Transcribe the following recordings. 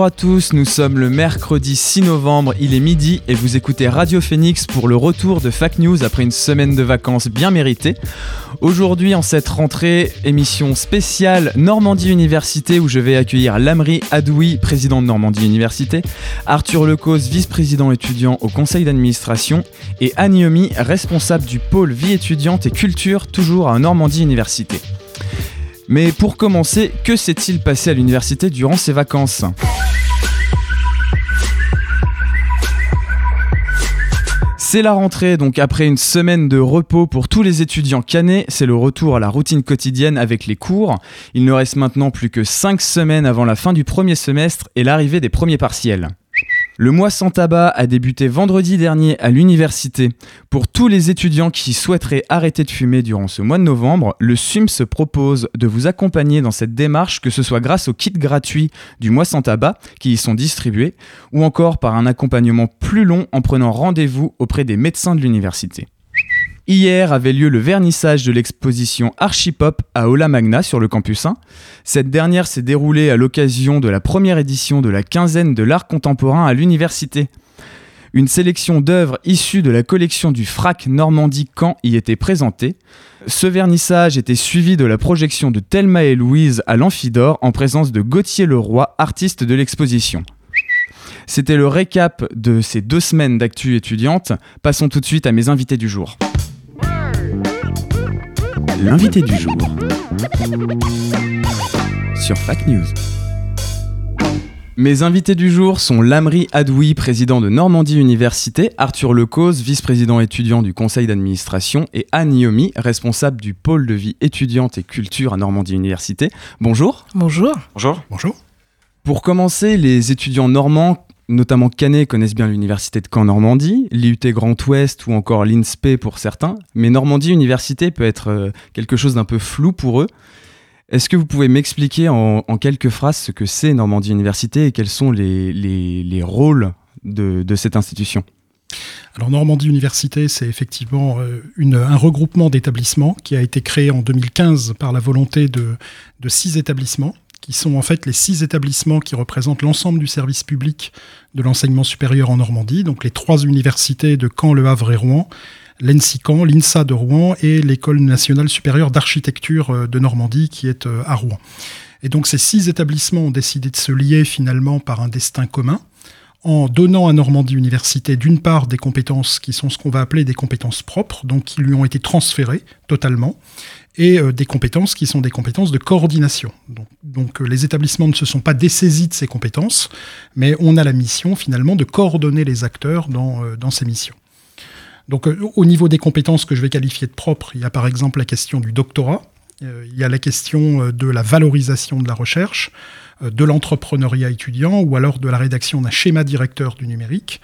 Bonjour à tous, nous sommes le mercredi 6 novembre, il est midi et vous écoutez Radio Phoenix pour le retour de Fac News après une semaine de vacances bien méritée. Aujourd'hui, en cette rentrée, émission spéciale Normandie Université où je vais accueillir Lamri Adoui, président de Normandie Université, Arthur Lecause, vice-président étudiant au conseil d'administration et Aniomi, responsable du pôle vie étudiante et culture, toujours à Normandie Université. Mais pour commencer, que s'est-il passé à l'université durant ces vacances? C'est la rentrée, donc après une semaine de repos pour tous les étudiants canés, c'est le retour à la routine quotidienne avec les cours. Il ne reste maintenant plus que 5 semaines avant la fin du premier semestre et l'arrivée des premiers partiels. Le mois sans tabac a débuté vendredi dernier à l'université. Pour tous les étudiants qui souhaiteraient arrêter de fumer durant ce mois de novembre, le SUM se propose de vous accompagner dans cette démarche, que ce soit grâce aux kits gratuits du mois sans tabac qui y sont distribués, ou encore par un accompagnement plus long en prenant rendez-vous auprès des médecins de l'université. Hier avait lieu le vernissage de l'exposition Archipop à Ola Magna sur le campus 1. Cette dernière s'est déroulée à l'occasion de la première édition de la quinzaine de l'art contemporain à l'université. Une sélection d'œuvres issues de la collection du FRAC Normandie-Caen y était présentée. Ce vernissage était suivi de la projection de Thelma et Louise à l'Amphidore en présence de Gauthier Leroy, artiste de l'exposition. C'était le récap de ces deux semaines d'actu étudiante. Passons tout de suite à mes invités du jour l'invité du jour sur Fac News. Mes invités du jour sont Lamri Adoui, président de Normandie Université, Arthur Lecause, vice-président étudiant du conseil d'administration, et Anne Yomi, responsable du pôle de vie étudiante et culture à Normandie Université. Bonjour. Bonjour. Bonjour. Bonjour. Pour commencer, les étudiants normands notamment Canet connaissent bien l'université de Caen-Normandie, l'IUT Grand Ouest ou encore l'INSPE pour certains, mais Normandie Université peut être euh, quelque chose d'un peu flou pour eux. Est-ce que vous pouvez m'expliquer en, quelques phrases ce que c'est Normandie Université et quels sont les, rôles de, cette institution? Alors Normandie Université, c'est effectivement euh, un regroupement d'établissements qui a été créé en 2015 par la volonté de six établissements qui sont en fait les six établissements qui représentent l'ensemble du service public de l'enseignement supérieur en Normandie, donc les trois universités de Caen, Le Havre et Rouen, l'ENSI Caen, l'INSA de Rouen et l'École nationale supérieure d'architecture euh, de Normandie qui est euh, à Rouen. Et donc ces six établissements ont décidé de se lier finalement par un destin commun en donnant à Normandie Université d'une part des compétences qui sont ce qu'on va appeler des compétences propres, donc qui lui ont été transférées totalement, et euh, des compétences qui sont des compétences de coordination. Donc, euh, les établissements ne se sont pas dessaisis de ces compétences, mais on a la mission finalement de coordonner les acteurs dans, euh, dans ces missions. Donc au niveau des compétences que je vais qualifier de propres, il y a par exemple la question du doctorat, il y a la question de la valorisation de la recherche, de l'entrepreneuriat étudiant ou alors de la rédaction d'un schéma directeur du numérique.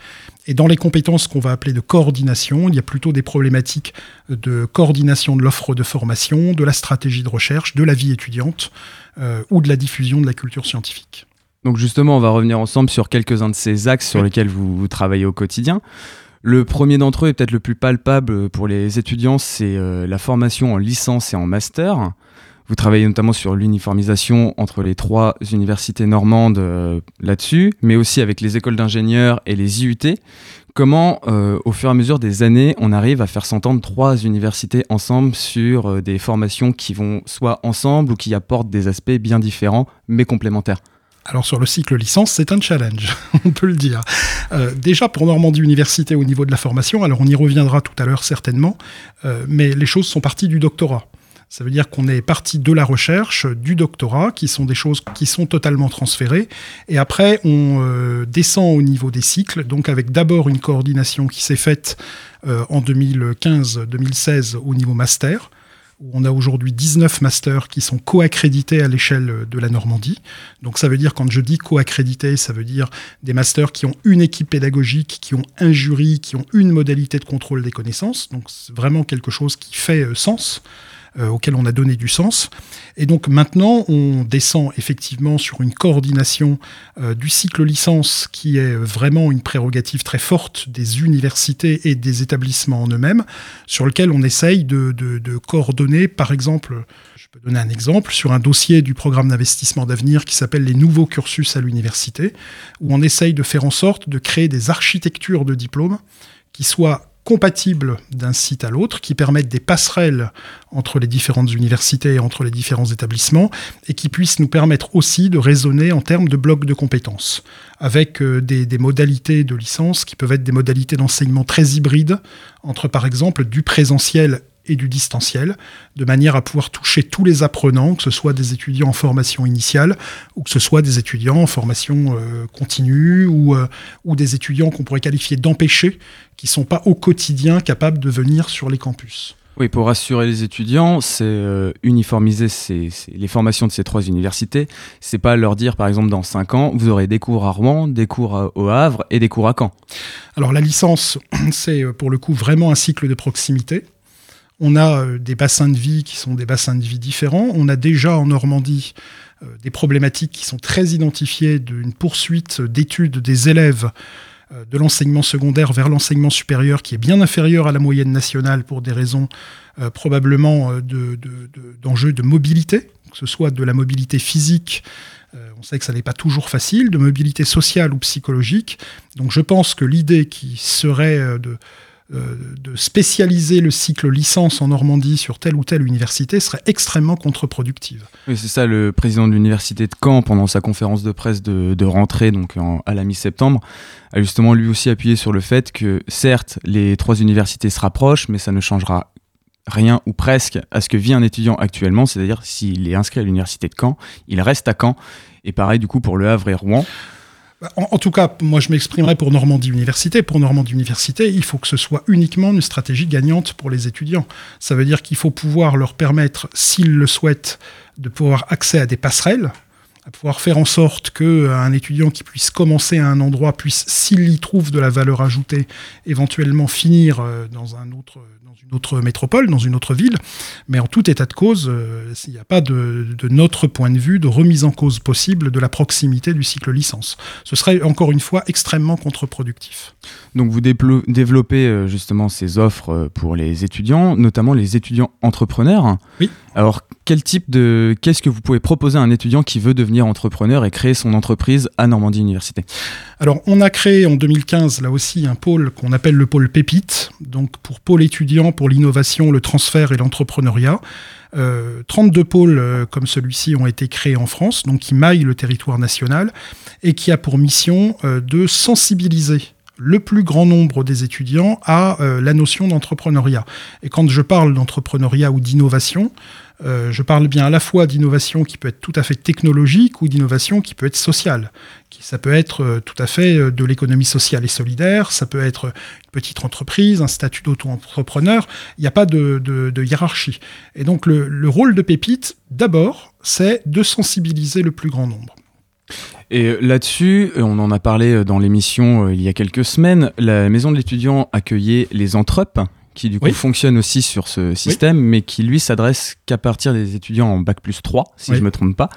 Et dans les compétences qu'on va appeler de coordination, il y a plutôt des problématiques de coordination de l'offre de formation, de la stratégie de recherche, de la vie étudiante euh, ou de la diffusion de la culture scientifique. Donc justement, on va revenir ensemble sur quelques-uns de ces axes sur lesquels vous, travaillez au quotidien. Le premier d'entre eux est peut-être le plus palpable pour les étudiants, c'est euh, la formation en licence et en master. Vous travaillez notamment sur l'uniformisation entre les trois universités normandes euh, là-dessus, mais aussi avec les écoles d'ingénieurs et les IUT. Comment, euh, au fur et à mesure des années, on arrive à faire s'entendre trois universités ensemble sur euh, des formations qui vont soit ensemble ou qui apportent des aspects bien différents mais complémentaires? Alors sur le cycle licence, c'est un challenge, on peut le dire. déjà pour Normandie Université au niveau de la formation, alors on y reviendra tout à l'heure certainement, mais les choses sont parties du doctorat. Ça veut dire qu'on est parti de la recherche, du doctorat, qui sont des choses qui sont totalement transférées. Et après, on euh, descend au niveau des cycles, donc avec d'abord une coordination qui s'est faite euh, en 2015-2016 au niveau master, où on a aujourd'hui 19 masters qui sont co-accrédités à l'échelle de la Normandie. Donc ça veut dire, quand je dis co-accrédités, ça veut dire des masters qui ont une équipe pédagogique, qui ont un jury, qui ont une modalité de contrôle des connaissances. Donc c'est vraiment quelque chose qui fait euh, sens. Euh, auquel on a donné du sens. Et donc maintenant, on descend effectivement sur une coordination euh, du cycle licence qui est vraiment une prérogative très forte des universités et des établissements en eux-mêmes, sur lequel on essaye de, de coordonner, par exemple, je peux donner un exemple, sur un dossier du programme d'investissement d'avenir qui s'appelle les nouveaux cursus à l'université, où on essaye de faire en sorte de créer des architectures de diplômes qui soient compatibles d'un site à l'autre, qui permettent des passerelles entre les différentes universités et entre les différents établissements, et qui puissent nous permettre aussi de raisonner en termes de blocs de compétences, avec euh, des, modalités de licence qui peuvent être des modalités d'enseignement très hybrides, entre par exemple du présentiel et du distanciel, de manière à pouvoir toucher tous les apprenants, que ce soit des étudiants en formation initiale ou que ce soit des étudiants en formation euh, continue ou, euh, ou des étudiants qu'on pourrait qualifier d'empêchés, qui ne sont pas au quotidien capables de venir sur les campus. Oui, pour rassurer les étudiants, c'est euh, uniformiser les formations de ces trois universités. C'est pas leur dire, par exemple, dans cinq ans, vous aurez des cours à Rouen, des cours au Havre et des cours à Caen. Alors la licence, c'est pour le coup vraiment un cycle de proximité. On a euh, des bassins de vie qui sont des bassins de vie différents. On a déjà en Normandie euh, des problématiques qui sont très identifiées d'une poursuite d'études des élèves euh, de l'enseignement secondaire vers l'enseignement supérieur qui est bien inférieur à la moyenne nationale pour des raisons probablement d'enjeux de, mobilité, que ce soit de la mobilité physique, on sait que ça n'est pas toujours facile, de mobilité sociale ou psychologique. Donc je pense que l'idée qui serait de de spécialiser le cycle licence en Normandie sur telle ou telle université serait extrêmement contre-productive. C'est ça, le président de l'université de Caen, pendant sa conférence de presse de, rentrée, donc à la mi-septembre, a justement lui aussi appuyé sur le fait que, certes, les trois universités se rapprochent, mais ça ne changera rien ou presque à ce que vit un étudiant actuellement, c'est-à-dire s'il est inscrit à l'université de Caen, il reste à Caen, et pareil du coup pour Le Havre et Rouen. En, tout cas, moi je m'exprimerai pour Normandie Université. Pour Normandie Université, il faut que ce soit uniquement une stratégie gagnante pour les étudiants. Ça veut dire qu'il faut pouvoir leur permettre, s'ils le souhaitent, de pouvoir accès à des passerelles, à pouvoir faire en sorte qu'un euh, étudiant qui puisse commencer à un endroit puisse, s'il y trouve de la valeur ajoutée, éventuellement finir euh, dans un autre une autre métropole, dans une autre ville. Mais en tout état de cause, euh, il n'y a pas de, notre point de vue de remise en cause possible de la proximité du cycle licence. Ce serait encore une fois extrêmement contre-productif. Donc vous développez euh, justement ces offres euh, pour les étudiants, notamment les étudiants entrepreneurs. Oui. Alors quel type de qu'est-ce que vous pouvez proposer à un étudiant qui veut devenir entrepreneur et créer son entreprise à Normandie Université? Alors on a créé en 2015 là aussi un pôle qu'on appelle le pôle Pépite, donc pour pôle étudiant pour l'innovation, le transfert et l'entrepreneuriat. 32 euh, pôles euh, comme celui-ci ont été créés en France, donc qui maillent le territoire national et qui a pour mission euh, de sensibiliser le plus grand nombre des étudiants à la notion d'entrepreneuriat. Et quand je parle d'entrepreneuriat ou d'innovation, euh, je parle bien à la fois d'innovation qui peut être tout à fait technologique ou d'innovation qui peut être sociale. ça peut être euh, tout à fait euh, de l'économie sociale et solidaire, ça peut être une petite entreprise, un statut d'auto-entrepreneur. Il n'y a pas de, hiérarchie. Et donc le, rôle de Pépite, d'abord, c'est de sensibiliser le plus grand nombre. Et là-dessus, on en a parlé dans l'émission il y a quelques semaines, la maison de l'étudiant accueillait les Entrep, qui du coup fonctionne aussi sur ce système, mais qui lui s'adresse qu'à partir des étudiants en bac plus 3, si je ne me trompe pas.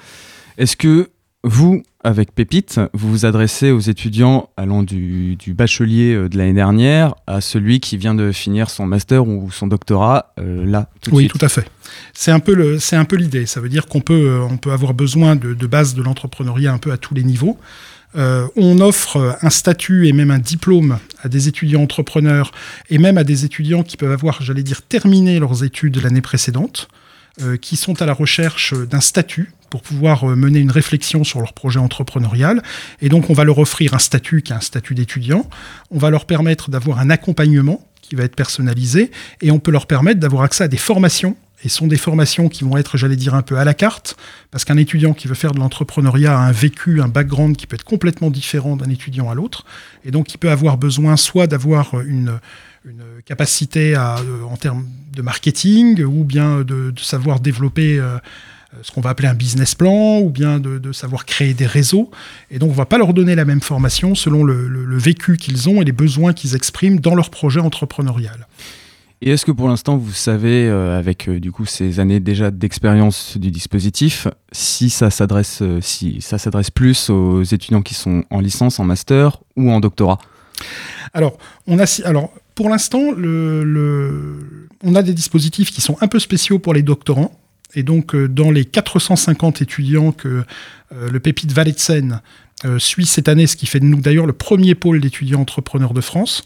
Est-ce que vous, avec Pépite, vous vous adressez aux étudiants allant du, bachelier euh, de l'année dernière à celui qui vient de finir son master ou son doctorat euh, là tout de Oui, tout à fait. C'est un peu c'est un peu l'idée. Ça veut dire qu'on peut, euh, on peut avoir besoin de, de base de l'entrepreneuriat un peu à tous les niveaux. Euh, on offre un statut et même un diplôme à des étudiants entrepreneurs et même à des étudiants qui peuvent avoir, j'allais dire, terminé leurs études l'année précédente, euh, qui sont à la recherche d'un statut pour pouvoir euh, mener une réflexion sur leur projet entrepreneurial. Et donc, on va leur offrir un statut qui est un statut d'étudiant. On va leur permettre d'avoir un accompagnement qui va être personnalisé et on peut leur permettre d'avoir accès à des formations et sont des formations qui vont être, j'allais dire, un peu à la carte, parce qu'un étudiant qui veut faire de l'entrepreneuriat a un vécu, un background qui peut être complètement différent d'un étudiant à l'autre, et donc il peut avoir besoin soit d'avoir une, capacité à, en termes de marketing ou bien de, savoir développer ce qu'on va appeler un business plan ou bien de, savoir créer des réseaux. Et donc, on ne va pas leur donner la même formation selon le vécu qu'ils ont et les besoins qu'ils expriment dans leur projet entrepreneurial. Et est-ce que pour l'instant vous savez, euh, avec euh, du coup ces années déjà d'expérience du dispositif, si ça s'adresse, euh, si ça s'adresse plus aux étudiants qui sont en licence, en master ou en doctorat? Alors, pour l'instant, on a des dispositifs qui sont un peu spéciaux pour les doctorants. Et donc, dans les 450 étudiants que le Pépite Vallée de Seine suit cette année, ce qui fait de nous d'ailleurs le premier pôle d'étudiants entrepreneurs de France,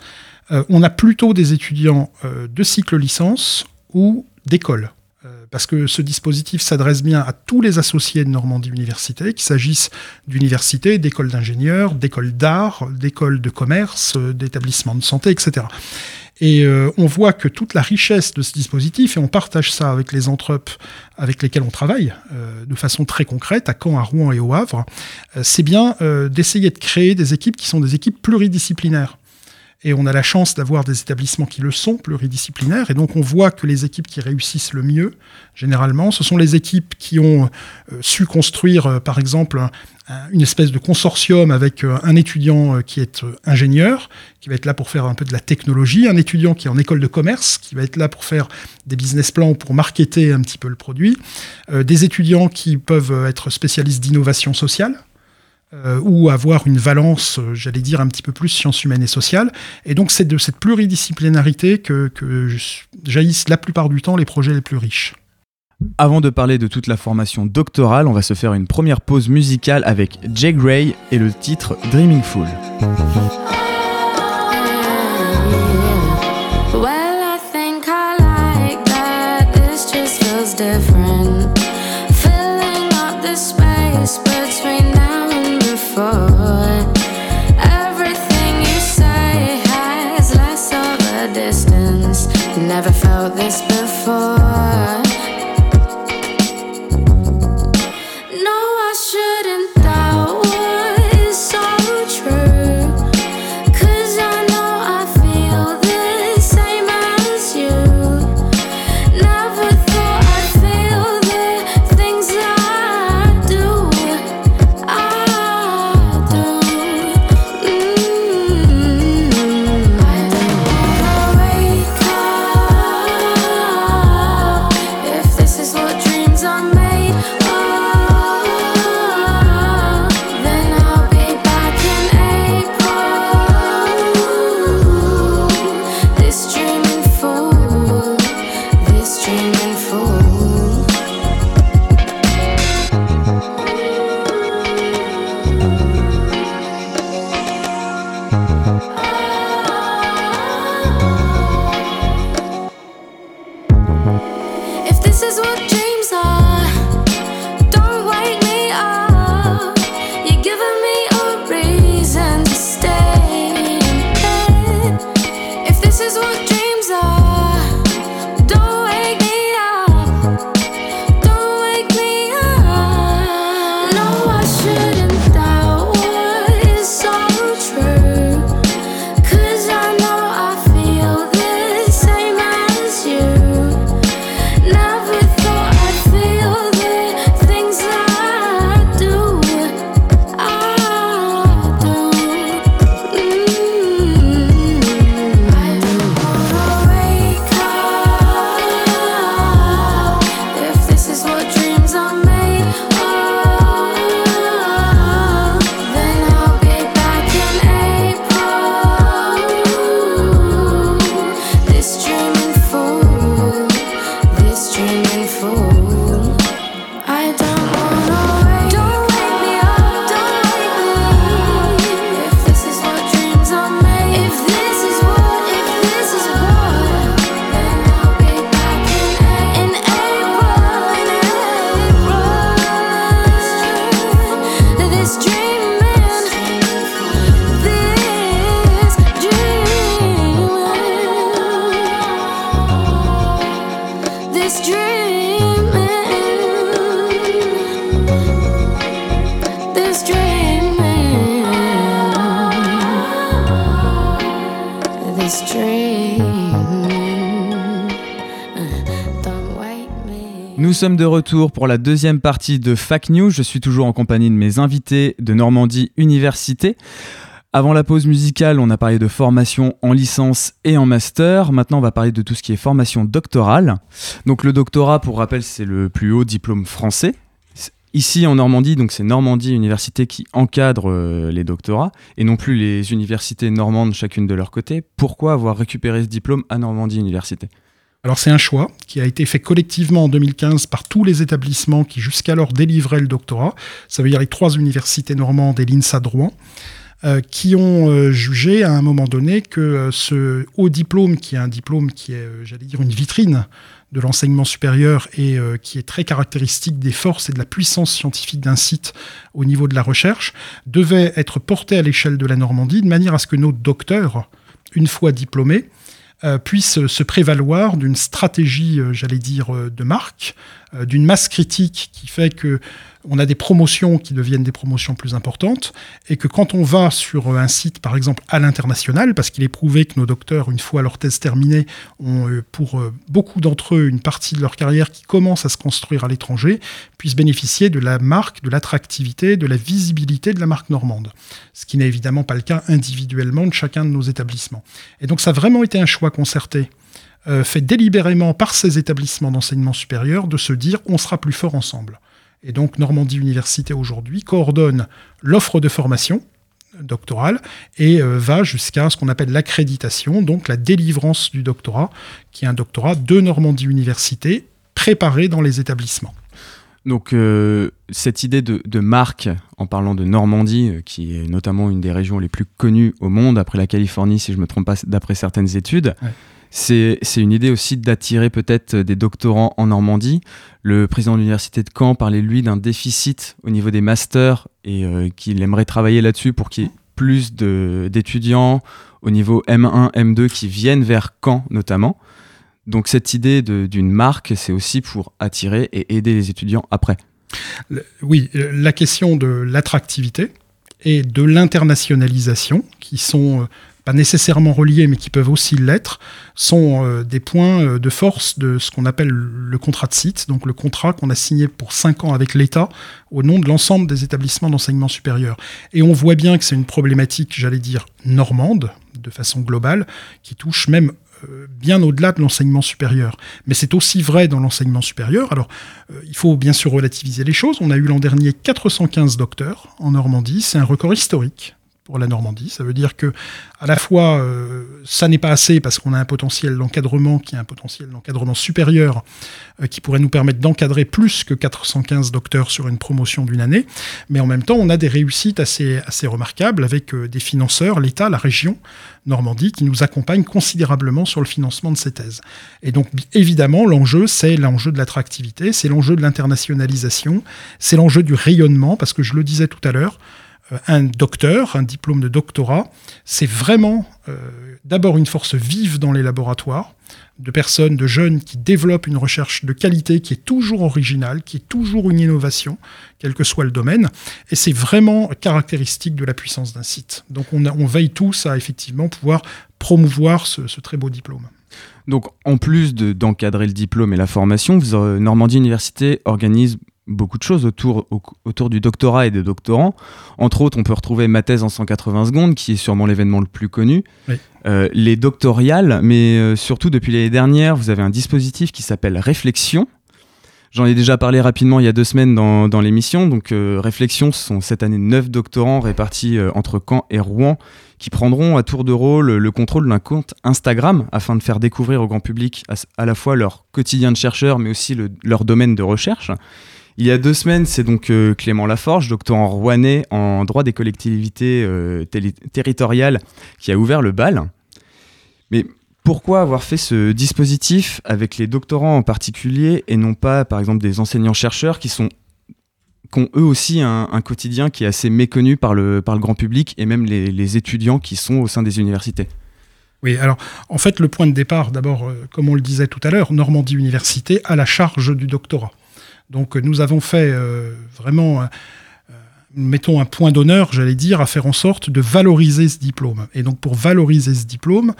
on a plutôt des étudiants euh, de cycle licence ou d'école euh, parce que ce dispositif s'adresse bien à tous les associés de Normandie Université, qu'il s'agisse d'universités, d'écoles d'ingénieurs, d'écoles d'art, d'écoles de commerce, d'établissements de santé, etc. Et on voit que toute la richesse de ce dispositif, et on partage ça avec les entrepes avec lesquelles on travaille de façon très concrète, à Caen, à Rouen et au Havre, c'est bien d'essayer de créer des équipes qui sont des équipes pluridisciplinaires. Et on a la chance d'avoir des établissements qui le sont, pluridisciplinaires. Et donc on voit que les équipes qui réussissent le mieux, généralement, ce sont les équipes qui ont euh, su construire, euh, par exemple, une espèce de consortium avec euh, un étudiant qui est ingénieur, qui va être là pour faire un peu de la technologie, un étudiant qui est en école de commerce, qui va être là pour faire des business plans, pour marketer un petit peu le produit, des étudiants qui peuvent être spécialistes d'innovation sociale, euh, ou avoir une valence, euh, j'allais dire, un petit peu plus sciences humaines et sociales. Et donc c'est de cette pluridisciplinarité que, jaillissent la plupart du temps les projets les plus riches. Avant de parler de toute la formation doctorale, on va se faire une première pause musicale avec Jay Gray et le titre Dreaming Fool. for. Sommes de retour pour la deuxième partie de FAC News. Je suis toujours en compagnie de mes invités de Normandie Université. Avant la pause musicale, on a parlé de formation en licence et en master. Maintenant, on va parler de tout ce qui est formation doctorale. Donc le doctorat, pour rappel, c'est le plus haut diplôme français. Ici en Normandie, donc c'est Normandie Université qui encadre euh, les doctorats et non plus les universités normandes chacune de leur côté. Pourquoi avoir récupéré ce diplôme à Normandie Université? Alors c'est un choix qui a été fait collectivement en 2015 par tous les établissements qui jusqu'alors délivraient le doctorat. Ça veut dire les trois universités normandes et l'INSA de Rouen. Euh, qui ont euh, jugé à un moment donné que euh, ce haut diplôme, qui est un diplôme qui est, j'allais dire, une vitrine de l'enseignement supérieur et qui est très caractéristique des forces et de la puissance scientifique d'un site au niveau de la recherche, devait être porté à l'échelle de la Normandie de manière à ce que nos docteurs, une fois diplômés, puissent se prévaloir d'une stratégie, j'allais dire, de marque, d'une masse critique qui fait que on a des promotions qui deviennent des promotions plus importantes, et que quand on va sur un site, par exemple, à l'international, parce qu'il est prouvé que nos docteurs, une fois leur thèse terminée, ont euh, pour euh, beaucoup d'entre eux une partie de leur carrière qui commence à se construire à l'étranger, puissent bénéficier de la marque, de l'attractivité, de la visibilité de la marque normande. Ce qui n'est évidemment pas le cas individuellement de chacun de nos établissements. Et donc ça a vraiment été un choix concerté euh, fait délibérément par ces établissements d'enseignement supérieur de se dire on sera plus fort ensemble. Et donc Normandie Université aujourd'hui coordonne l'offre de formation doctorale et euh, va jusqu'à ce qu'on appelle l'accréditation, donc la délivrance du doctorat, qui est un doctorat de Normandie Université préparé dans les établissements. Donc euh, cette idée de, marque, en parlant de Normandie, euh, qui est notamment une des régions les plus connues au monde, après la Californie, si je ne me trompe pas, d'après certaines études, c'est une idée aussi d'attirer peut-être des doctorants en Normandie. Le président de l'université de Caen parlait, lui, d'un déficit au niveau des masters et euh, qu'il aimerait travailler là-dessus pour qu'il y ait plus d'étudiants au niveau M1, M2 qui viennent vers Caen notamment. Donc cette idée d'une marque, c'est aussi pour attirer et aider les étudiants après. Oui, la question de l'attractivité et de l'internationalisation, qui sont euh, pas nécessairement reliés, mais qui peuvent aussi l'être, sont euh, des points euh, de force de ce qu'on appelle le contrat de site, donc le contrat qu'on a signé pour cinq ans avec l'État au nom de l'ensemble des établissements d'enseignement supérieur. Et on voit bien que c'est une problématique, j'allais dire, normande, de façon globale, qui touche même euh, bien au-delà de l'enseignement supérieur. Mais c'est aussi vrai dans l'enseignement supérieur. Alors, il faut bien sûr relativiser les choses. On a eu l'an dernier 415 docteurs en Normandie. C'est un record historique pour la Normandie. Ça veut dire que à la fois, euh, ça n'est pas assez parce qu'on a un potentiel d'encadrement qui est un potentiel d'encadrement supérieur euh, qui pourrait nous permettre d'encadrer plus que 415 docteurs sur une promotion d'une année. Mais en même temps, on a des réussites assez, assez remarquables avec euh, des financeurs, l'État, la région Normandie, qui nous accompagnent considérablement sur le financement de ces thèses. Et donc, évidemment, l'enjeu, c'est l'enjeu de l'attractivité, c'est l'enjeu de l'internationalisation, c'est l'enjeu du rayonnement, parce que je le disais tout à l'heure, un docteur, un diplôme de doctorat, c'est vraiment euh, d'abord une force vive dans les laboratoires, de personnes, de jeunes qui développent une recherche de qualité qui est toujours originale, qui est toujours une innovation, quel que soit le domaine. Et c'est vraiment caractéristique de la puissance d'un site. Donc on, veille tous à effectivement pouvoir promouvoir ce, très beau diplôme. Donc en plus d'encadrer le diplôme et la formation, Normandie Université organise beaucoup de choses autour, autour du doctorat et des doctorants. Entre autres, on peut retrouver ma thèse en 180 secondes, qui est sûrement l'événement le plus connu. Euh, les doctoriales, mais euh, surtout depuis l'année dernière, vous avez un dispositif qui s'appelle Réflexion. J'en ai déjà parlé rapidement il y a deux semaines dans, dans l'émission. Donc, euh, Réflexion, ce sont cette année neuf doctorants répartis entre Caen et Rouen qui prendront à tour de rôle le contrôle d'un compte Instagram afin de faire découvrir au grand public à, la fois leur quotidien de chercheur, mais aussi leur domaine de recherche. Il y a deux semaines, c'est donc euh, Clément Laforge, doctorant rouennais en droit des collectivités euh, territoriales, qui a ouvert le bal. Mais pourquoi avoir fait ce dispositif avec les doctorants en particulier et non pas, par exemple, des enseignants-chercheurs qui sont ont eux aussi un, quotidien qui est assez méconnu par le, par le grand public et même les, étudiants qui sont au sein des universités? Oui, alors en fait, le point de départ, d'abord, euh, comme on le disait tout à l'heure, Normandie Université a la charge du doctorat. Donc nous avons fait euh, vraiment, euh, mettons un point d'honneur, j'allais dire, à faire en sorte de valoriser ce diplôme. Et donc pour valoriser ce diplôme,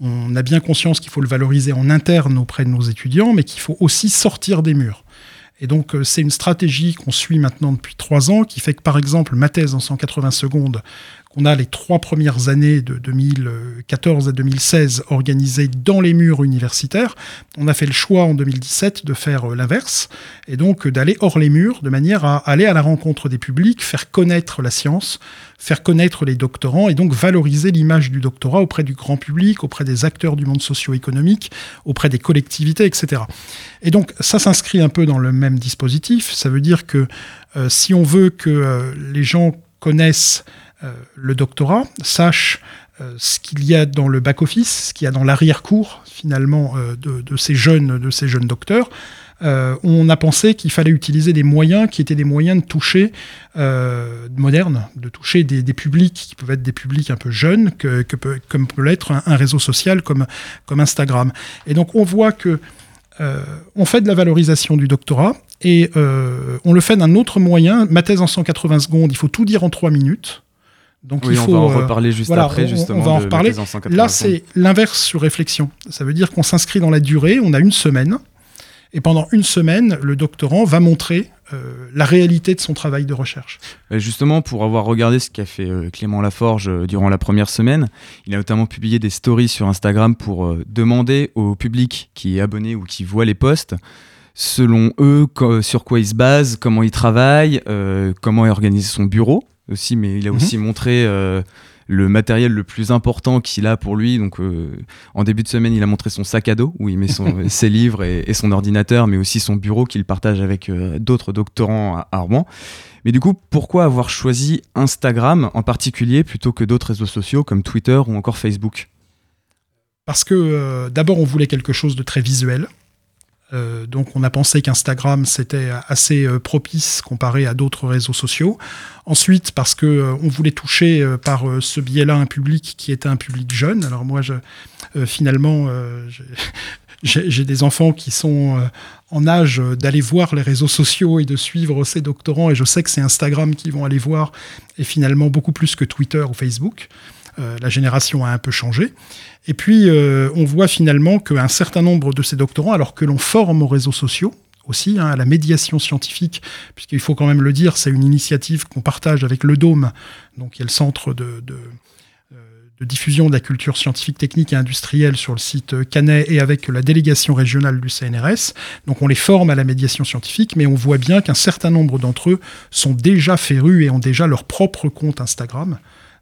on a bien conscience qu'il faut le valoriser en interne auprès de nos étudiants, mais qu'il faut aussi sortir des murs. Et donc, euh, c'est une stratégie qu'on suit maintenant depuis trois ans, qui fait que, par exemple, ma thèse en 180 secondes, qu'on a les trois premières années de 2014 à 2016 organisées dans les murs universitaires, on a fait le choix en 2017 de faire euh, l'inverse, et donc euh, d'aller hors les murs, de manière à aller à la rencontre des publics, faire connaître la science, faire connaître les doctorants, et donc valoriser l'image du doctorat auprès du grand public, auprès des acteurs du monde socio-économique, auprès des collectivités, etc. Et donc ça s'inscrit un peu dans le même dispositif. Ça veut dire que euh, si on veut que les gens connaissent le doctorat, sachent ce qu'il y a dans le back-office, ce qu'il y a dans l'arrière-cour finalement de, ces jeunes, de ces jeunes docteurs, on a pensé qu'il fallait utiliser des moyens qui étaient des moyens de toucher modernes, de toucher des, publics qui peuvent être des publics un peu jeunes, que, comme peut l'être un, réseau social comme, comme Instagram. Et donc on voit que euh, on fait de la valorisation du doctorat et euh, on le fait d'un autre moyen. Ma thèse en 180 secondes, il faut tout dire en 3 minutes. Donc il faut, on va en euh, reparler juste après, justement. On va en reparler. Là, c'est l'inverse sur réflexion. Ça veut dire qu'on s'inscrit dans la durée, on a une semaine, et pendant une semaine, le doctorant va montrer euh, la réalité de son travail de recherche. Justement, pour avoir regardé ce qu'a fait euh, Clément Laforge euh, durant la première semaine, il a notamment publié des stories sur Instagram pour demander au public qui est abonné ou qui voit les posts, selon eux, sur quoi ils se basent, comment ils travaillent, comment il organise son bureau aussi, mais il a mhm. aussi montré le matériel le plus important qu'il a pour lui. Donc, euh, en début de semaine, il a montré son sac à dos où il met ses livres et, son ordinateur, mais aussi son bureau qu'il partage avec euh, d'autres doctorants à, Rouen. Mais du coup, pourquoi avoir choisi Instagram en particulier plutôt que d'autres réseaux sociaux comme Twitter ou encore Facebook? Parce que euh, d'abord, on voulait quelque chose de très visuel. Euh, donc on a pensé qu'Instagram c'était assez euh, propice comparé à d'autres réseaux sociaux. Ensuite parce que euh, on voulait toucher par ce biais-là un public qui était un public jeune. Alors moi finalement j'ai des enfants qui sont en âge d'aller voir les réseaux sociaux et de suivre ces doctorants et je sais que c'est Instagram qu'ils vont aller voir et finalement beaucoup plus que Twitter ou Facebook. Euh, la génération a un peu changé. Et puis, euh, on voit finalement qu'un certain nombre de ces doctorants, alors que l'on forme aux réseaux sociaux, aussi, hein, à la médiation scientifique, puisqu'il faut quand même le dire, c'est une initiative qu'on partage avec le Dôme, donc y a le centre de, de, euh, de, diffusion de la culture scientifique, technique et industrielle sur le site Canet et avec la délégation régionale du CNRS. Donc on les forme à la médiation scientifique, mais on voit bien qu'un certain nombre d'entre eux sont déjà férus et ont déjà leur propre compte Instagram.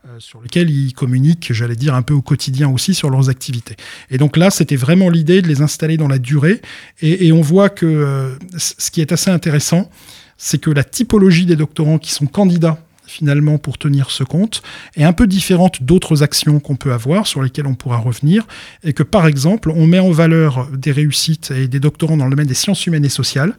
Euh, sur lequel ils communiquent, j'allais dire, un peu au quotidien aussi sur leurs activités. Et donc là, c'était vraiment l'idée de les installer dans la durée. Et, on voit que euh, ce qui est assez intéressant, c'est que la typologie des doctorants qui sont candidats finalement pour tenir ce compte est un peu différente d'autres actions qu'on peut avoir sur lesquelles on pourra revenir et que par exemple on met en valeur des réussites et des doctorants dans le domaine des sciences humaines et sociales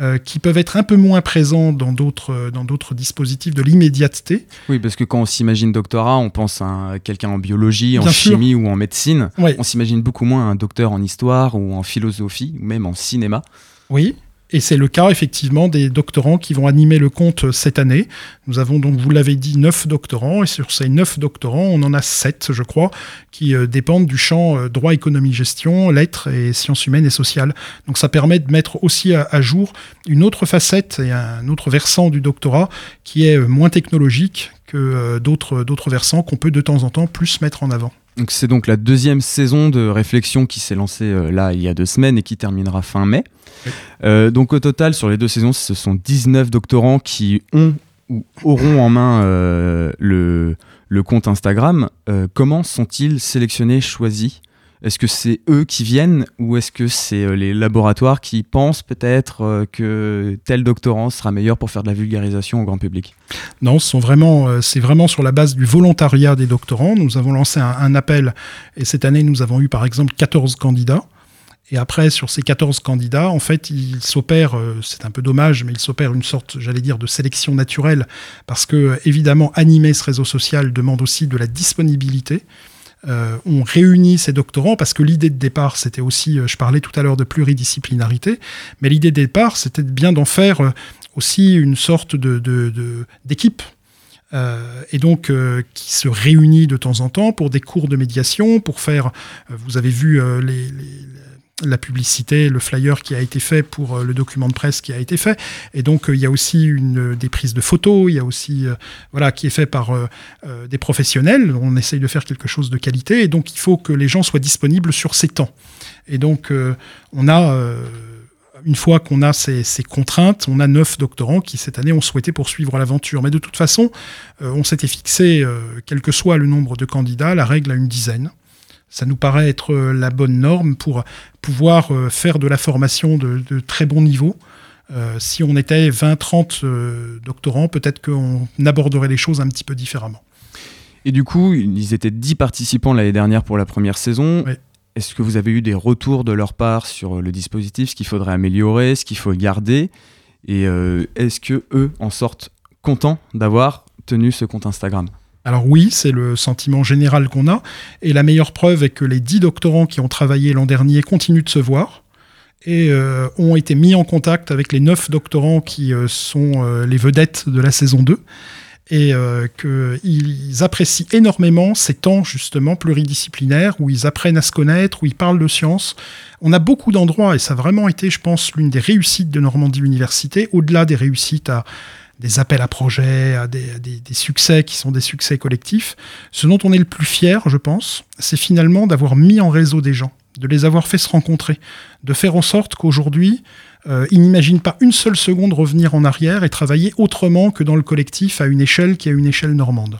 euh, qui peuvent être un peu moins présents dans d'autres euh, dans d'autres dispositifs de l'immédiateté. Oui, parce que quand on s'imagine doctorat, on pense à quelqu'un en biologie, en chimie ou en médecine. On s'imagine beaucoup moins un docteur en histoire ou en philosophie ou même en cinéma. Oui, et c'est le cas effectivement des doctorants qui vont animer le compte cette année. Nous avons donc, vous l'avez dit, neuf doctorants, et sur ces neuf doctorants, on en a sept, je crois, qui euh, dépendent du champ euh, droit, économie, gestion, lettres et sciences humaines et sociales. Donc ça permet de mettre aussi à, jour une autre facette et un autre versant du doctorat qui est euh, moins technologique que d'autres versants qu'on peut de temps en temps plus mettre en avant. Donc c'est donc la deuxième saison de réflexion qui s'est lancée là il y a deux semaines et qui terminera fin mai. Euh, donc au total, sur les deux saisons, ce sont 19 doctorants qui ont ou auront en main euh, le, le, compte Instagram. Euh, comment sont-ils sélectionnés, choisis? Est-ce que c'est eux qui viennent ou est-ce que c'est les laboratoires qui pensent peut-être que tel doctorant sera meilleur pour faire de la vulgarisation au grand public? Non, c'est vraiment, vraiment sur la base du volontariat des doctorants. Nous avons lancé un, un appel et cette année, nous avons eu par exemple 14 candidats. Et après, sur ces 14 candidats, en fait, il s'opère, euh, c'est un peu dommage, mais il s'opère une sorte, j'allais dire, de sélection naturelle, parce que, évidemment, animer ce réseau social demande aussi de la disponibilité. Euh, on réunit ces doctorants parce que l'idée de départ, c'était aussi, euh, je parlais tout à l'heure de pluridisciplinarité, mais l'idée de départ, c'était bien d'en faire aussi une sorte de, d'équipe. et donc qui se réunit de temps en temps pour des cours de médiation, pour faire, vous avez vu les la publicité, le flyer qui a été fait pour le document de presse qui a été fait. Et donc, il y a aussi une, des prises de photos, il y a aussi, voilà, qui est fait par des professionnels. On essaye de faire quelque chose de qualité. Et donc, il faut que les gens soient disponibles sur ces temps. Et donc, on a une fois qu'on a ces, contraintes, on a neuf doctorants qui cette année ont souhaité poursuivre l'aventure. Mais de toute façon, euh, on s'était fixé, euh, quel que soit le nombre de candidats, la règle à une dizaine. Ça nous paraît être euh, la bonne norme pour pouvoir faire de la formation de, très bon niveau. si on était 20-30 doctorants, peut-être qu'on aborderait les choses un petit peu différemment. Et du coup, ils étaient 10 participants l'année dernière pour la première saison. Est-ce que vous avez eu des retours de leur part sur le dispositif, ce qu'il faudrait améliorer, ce qu'il faut garder? Et euh, est-ce que eux en sortent contents d'avoir tenu ce compte Instagram? Alors oui, c'est le sentiment général qu'on a. Et la meilleure preuve est que les dix doctorants qui ont travaillé l'an dernier continuent de se voir et euh, ont été mis en contact avec les neuf doctorants qui euh, sont les vedettes de la saison 2 et euh, qu'ils apprécient énormément ces temps justement pluridisciplinaires où ils apprennent à se connaître, où ils parlent de sciences. On a beaucoup d'endroits, et ça a vraiment été, je pense, l'une des réussites de Normandie Université, au-delà des réussites à des appels à projets, à des, succès qui sont des succès collectifs. Ce dont on est le plus fier, je pense, c'est finalement d'avoir mis en réseau des gens, de les avoir fait se rencontrer, de faire en sorte qu'aujourd'hui, euh, ils n'imaginent pas une seule seconde revenir en arrière et travailler autrement que dans le collectif à une échelle qui est une échelle normande.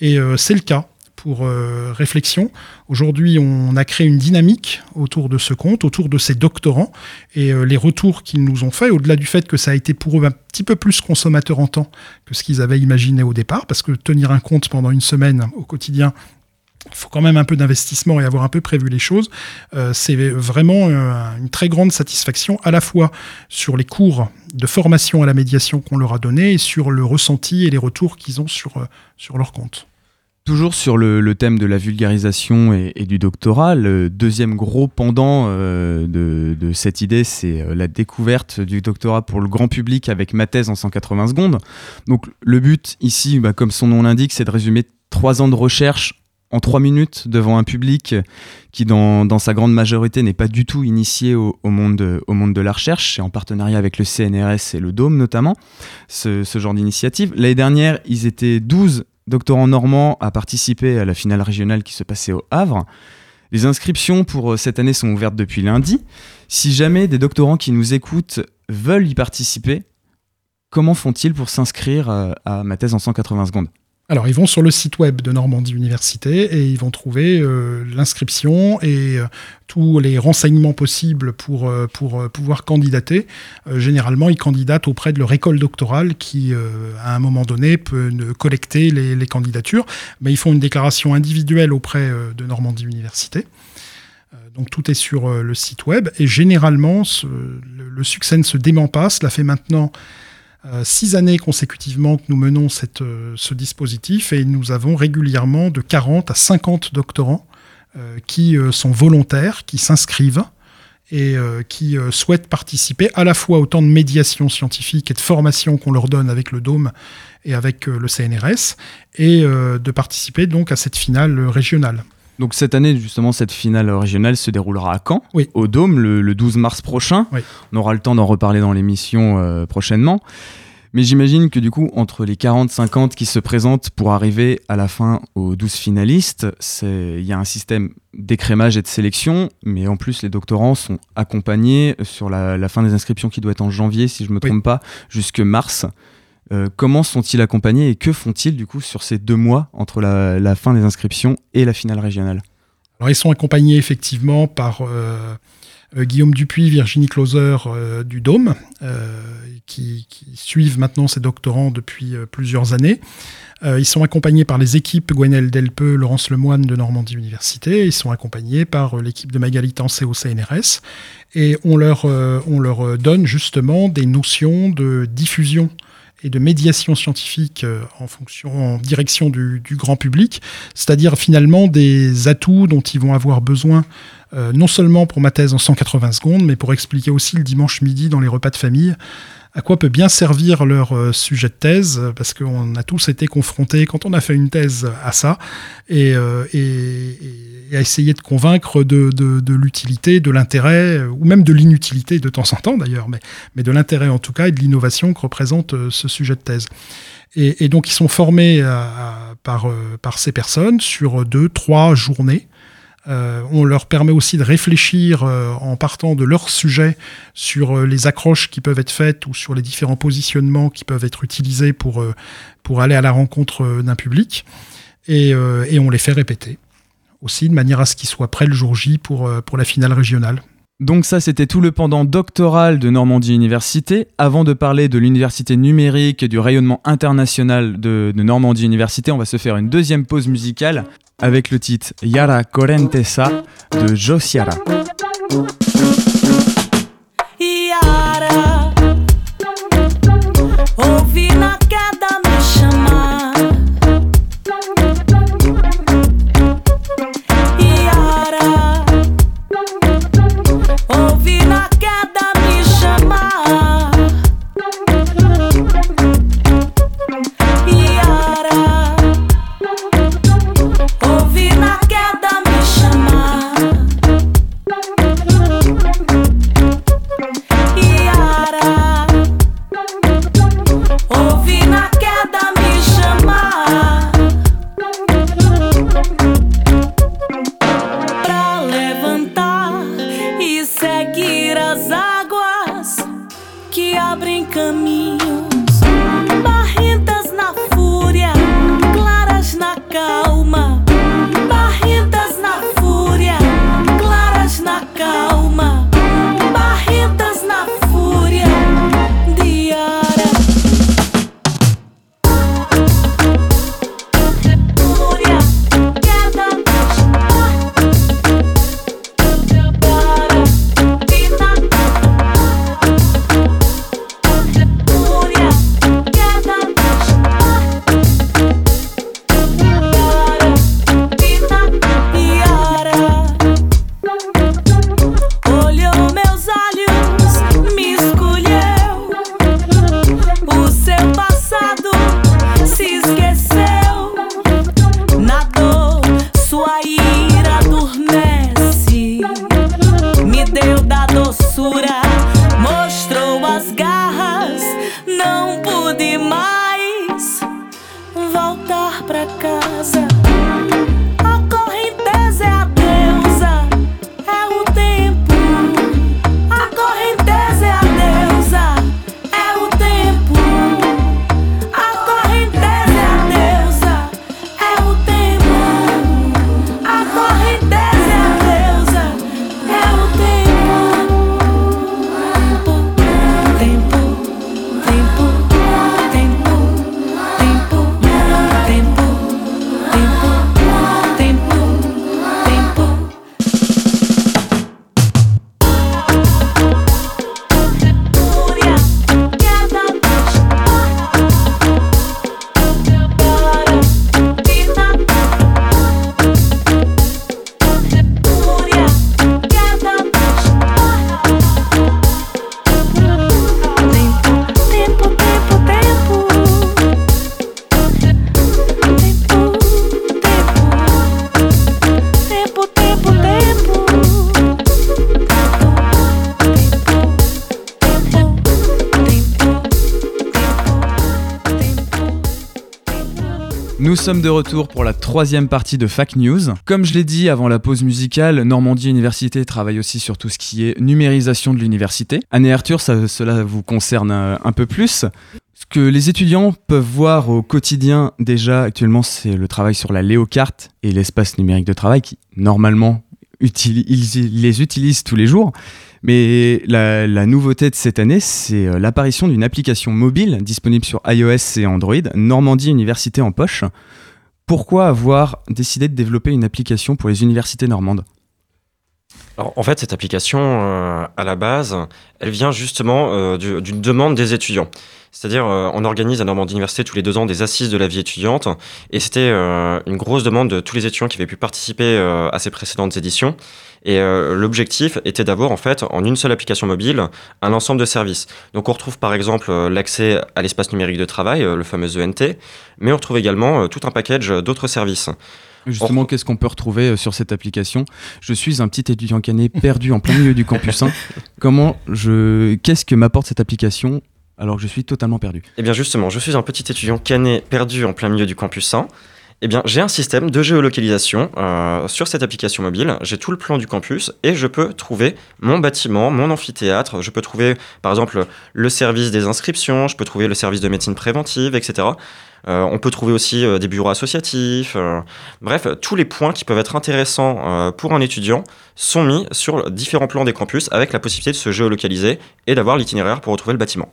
Et euh, c'est le cas pour euh, réflexion. Aujourd'hui, on a créé une dynamique autour de ce compte, autour de ces doctorants, et les retours qu'ils nous ont faits, au-delà du fait que ça a été pour eux un petit peu plus consommateur en temps que ce qu'ils avaient imaginé au départ, parce que tenir un compte pendant une semaine au quotidien, il faut quand même un peu d'investissement et avoir un peu prévu les choses. Euh, c'est vraiment euh, une très grande satisfaction à la fois sur les cours de formation à la médiation qu'on leur a donné et sur le ressenti et les retours qu'ils ont euh, sur leur compte. Toujours sur le, thème de la vulgarisation et, du doctorat, le deuxième gros pendant de, cette idée, c'est la découverte du doctorat pour le grand public avec ma thèse en 180 secondes. Donc le but ici, bah, comme son nom l'indique, c'est de résumer trois ans de recherche en trois minutes devant un public qui, dans, sa grande majorité, n'est pas du tout initié au, monde de, la recherche, et en partenariat avec le CNRS et le Dôme notamment, ce, genre d'initiative. L'année dernière, ils étaient 12 doctorants normands à participer à la finale régionale qui se passait au Havre. Les inscriptions pour euh, cette année sont ouvertes depuis lundi. Si jamais des doctorants qui nous écoutent veulent y participer, comment font-ils pour s'inscrire euh, à ma thèse en 180 secondes? Alors, ils vont sur le site web de Normandie Université et ils vont trouver euh, l'inscription et euh, tous les renseignements possibles pour, euh, pour pouvoir candidater. généralement, ils candidatent auprès de leur école doctorale qui, à un moment donné, peut collecter les, candidatures. Mais ils font une déclaration individuelle auprès de Normandie Université. Donc tout est sur le site web et généralement le, le, succès ne se dément pas. Cela fait maintenant six années consécutivement que nous menons euh, ce dispositif et nous avons régulièrement de 40 à 50 doctorants euh, qui sont volontaires, qui s'inscrivent et qui souhaitent participer à la fois au temps de médiation scientifique et de formation qu'on leur donne avec le Dôme et avec le CNRS, et de participer donc à cette finale régionale. Donc cette année, justement, cette finale régionale se déroulera à Caen, oui. au Dôme, le, 12 mars prochain. On aura le temps d'en reparler dans l'émission euh, prochainement. Mais j'imagine que du coup, entre les 40-50 qui se présentent pour arriver à la fin aux 12 finalistes, il y a un système d'écrémage et de sélection, mais en plus les doctorants sont accompagnés sur la, fin des inscriptions qui doit être en janvier, si je ne me trompe pas, jusque mars. Euh, comment sont-ils accompagnés et que font-ils du coup sur ces deux mois entre la, fin des inscriptions et la finale régionale? Ils sont accompagnés effectivement par euh, euh, Guillaume Dupuis, Virginie Closer du Dôme, qui, suivent maintenant ces doctorants depuis plusieurs années. ils sont accompagnés par les équipes Gwenelle Delpeux, Laurence Lemoine de Normandie Université. Ils sont accompagnés par l'équipe de Magali Tancé au CNRS. Et on leur donne justement des notions de diffusion et de médiation scientifique euh, en fonction, en direction du, grand public, c'est-à-dire finalement des atouts dont ils vont avoir besoin euh, non seulement pour ma thèse en 180 secondes, mais pour expliquer aussi le dimanche midi dans les repas de famille à quoi peut bien servir leur euh, sujet de thèse, parce qu'on a tous été confrontés quand on a fait une thèse à ça, et, à essayer de convaincre de, l'utilité, de l'intérêt, ou même de l'inutilité de temps en temps d'ailleurs, mais, de l'intérêt en tout cas et de l'innovation que représente ce sujet de thèse. Et, donc ils sont formés par ces personnes sur deux, trois journées euh, on leur permet aussi de réfléchir euh, en partant de leur sujet sur euh, les accroches qui peuvent être faites ou sur les différents positionnements qui peuvent être utilisés pour, aller à la rencontre d'un public. Et, on les fait répéter aussi de manière à ce qu'ils soient prêts le jour J pour la finale régionale. Donc ça, c'était tout le pendant doctoral de Normandie Université. Avant de parler de l'université numérique et du rayonnement international de, Normandie Université, on va se faire une deuxième pause musicale avec le titre Yara Corentesa de Josiara. Yara, sommes de retour pour la troisième partie de Fact News. Comme je l'ai dit avant la pause musicale, Normandie Université travaille aussi sur tout ce qui est numérisation de l'université. Anne et Arthur, cela vous concerne un, peu plus. Ce que les étudiants peuvent voir au quotidien déjà actuellement, c'est le travail sur la léocarte et l'espace numérique de travail qui, normalement, ils les utilisent tous les jours. Mais la, nouveauté de cette année, c'est euh, l'apparition d'une application mobile disponible sur iOS et Android, Normandie Université en poche. Pourquoi avoir décidé de développer une application pour les universités normandes? En fait, cette application, euh, à la base, elle vient justement euh, d'une demande des étudiants. C'est-à-dire, euh, on organise à Normandie Université tous les deux ans des assises de la vie étudiante, et c'était une grosse demande de tous les étudiants qui avaient pu participer à ces précédentes éditions. Et l'objectif était d'avoir, en fait, en une seule application mobile, un ensemble de services. Donc, on retrouve par exemple l'accès à l'espace numérique de travail, le fameux ENT, mais on retrouve également tout un package d'autres services. Justement, qu'est-ce qu'on peut retrouver euh, sur cette application? Je suis un petit étudiant canet perdu en plein milieu du campus 1. Comment je... Qu'est-ce que m'apporte cette application alors que je suis totalement perdu? Eh bien justement, je suis un petit étudiant canet perdu en plein milieu du campus 1. Eh bien, j'ai un système de géolocalisation euh, sur cette application mobile. J'ai tout le plan du campus et je peux trouver mon bâtiment, mon amphithéâtre. Je peux trouver, par exemple, le service des inscriptions. Je peux trouver le service de médecine préventive, etc. Euh, on peut trouver aussi euh, des bureaux associatifs. bref, tous les points qui peuvent être intéressants pour un étudiant sont mis sur différents plans des campus avec la possibilité de se géolocaliser et d'avoir l'itinéraire pour retrouver le bâtiment.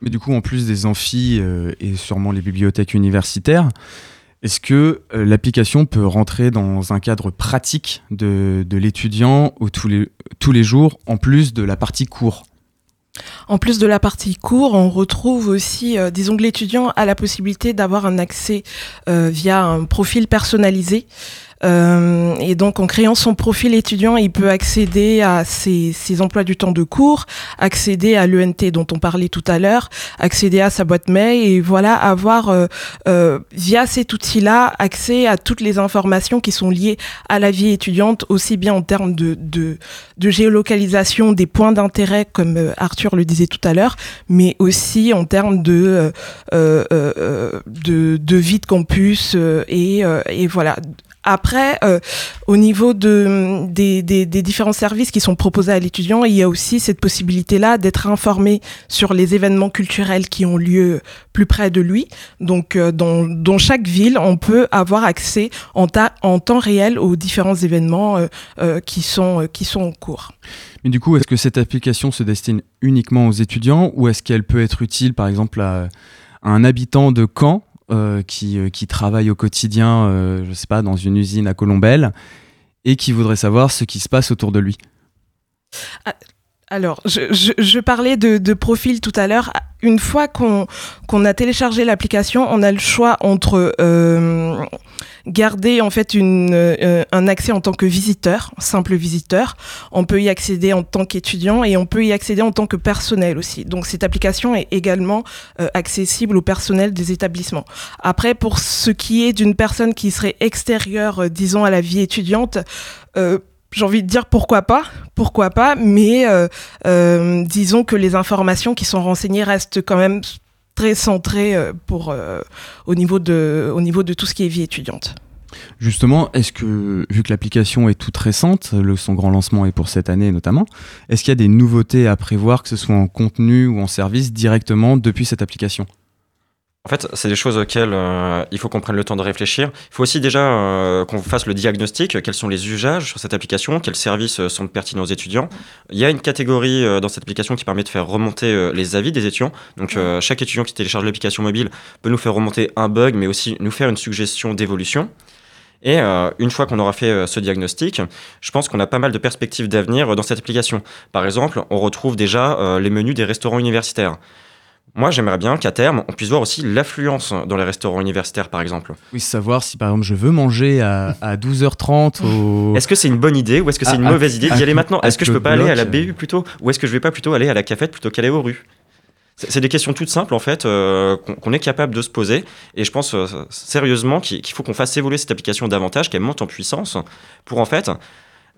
Mais du coup, en plus des amphis et sûrement les bibliothèques universitaires, est-ce que euh, l'application peut rentrer dans un cadre pratique de, l'étudiant tous les, jours, en plus de la partie cours? En plus de la partie cours, on retrouve aussi, euh, disons que l'étudiant a la possibilité d'avoir un accès euh, via un profil personnalisé euh, et donc, en créant son profil étudiant, il peut accéder à ses, emplois du temps de cours, accéder à l'ENT dont on parlait tout à l'heure, accéder à sa boîte mail et voilà, avoir euh, euh, via cet outil-là accès à toutes les informations qui sont liées à la vie étudiante, aussi bien en termes de, géolocalisation des points d'intérêt, comme Arthur le disait tout à l'heure, mais aussi en termes de, de, vie de campus et voilà après, euh, au niveau de, des, des, des, différents services qui sont proposés à l'étudiant, il y a aussi cette possibilité-là d'être informé sur les événements culturels qui ont lieu plus près de lui. Donc, euh, dans, dans, chaque ville, on peut avoir accès en, en temps réel aux différents événements euh, euh, qui, sont, qui sont en cours. Mais du coup, est-ce que cette application se destine uniquement aux étudiants ou est-ce qu'elle peut être utile, par exemple, à un habitant de Caen euh, qui, euh, qui travaille au quotidien, euh, je sais pas, dans une usine à Colombelle, et qui voudrait savoir ce qui se passe autour de lui ah, alors, je, parlais de, profil tout à l'heure. Une fois qu'on a téléchargé l'application, on a le choix entre euh, garder en fait une, euh, un accès en tant que visiteur, simple visiteur. On peut y accéder en tant qu'étudiant et on peut y accéder en tant que personnel aussi. Donc cette application est également euh, accessible au personnel des établissements. Après, pour ce qui est d'une personne qui serait extérieure, disons, à la vie étudiante, j'ai envie de dire pourquoi pas, pourquoi pas, mais euh, euh, disons que les informations qui sont renseignées restent quand même très centrées euh, pour, au, niveau de, au niveau de tout ce qui est vie étudiante. Justement, est-ce que, vu que l'application est toute récente, son grand lancement est pour cette année notamment, est-ce qu'il y a des nouveautés à prévoir, que ce soit en contenu ou en service, directement depuis cette application? En fait, c'est des choses auxquelles euh, il faut qu'on prenne le temps de réfléchir. Il faut aussi déjà euh, qu'on fasse le diagnostic, quels sont les usages sur cette application, quels services euh, sont pertinents aux étudiants. Il y a une catégorie dans cette application qui permet de faire remonter les avis des étudiants. Donc chaque étudiant qui télécharge l'application mobile peut nous faire remonter un bug, mais aussi nous faire une suggestion d'évolution. Et une fois qu'on aura fait ce diagnostic, je pense qu'on a pas mal de perspectives d'avenir dans cette application. Par exemple, on retrouve déjà les menus des restaurants universitaires. Moi, j'aimerais bien qu'à terme, on puisse voir aussi l'affluence dans les restaurants universitaires, par exemple. Oui, savoir si, par exemple, je veux manger à, 12h30 au... Est-ce que c'est une bonne idée ou est-ce que c'est une mauvaise idée d'y aller maintenant? Est-ce que je peux pas aller à la BU plutôt Ou est-ce que je vais pas plutôt aller à la cafette plutôt qu'aller aux rues? C'est des questions toutes simples en fait euh, qu'on est capable de se poser et je pense euh, sérieusement qu'il faut qu'on fasse évoluer cette application davantage, qu'elle monte en puissance pour en fait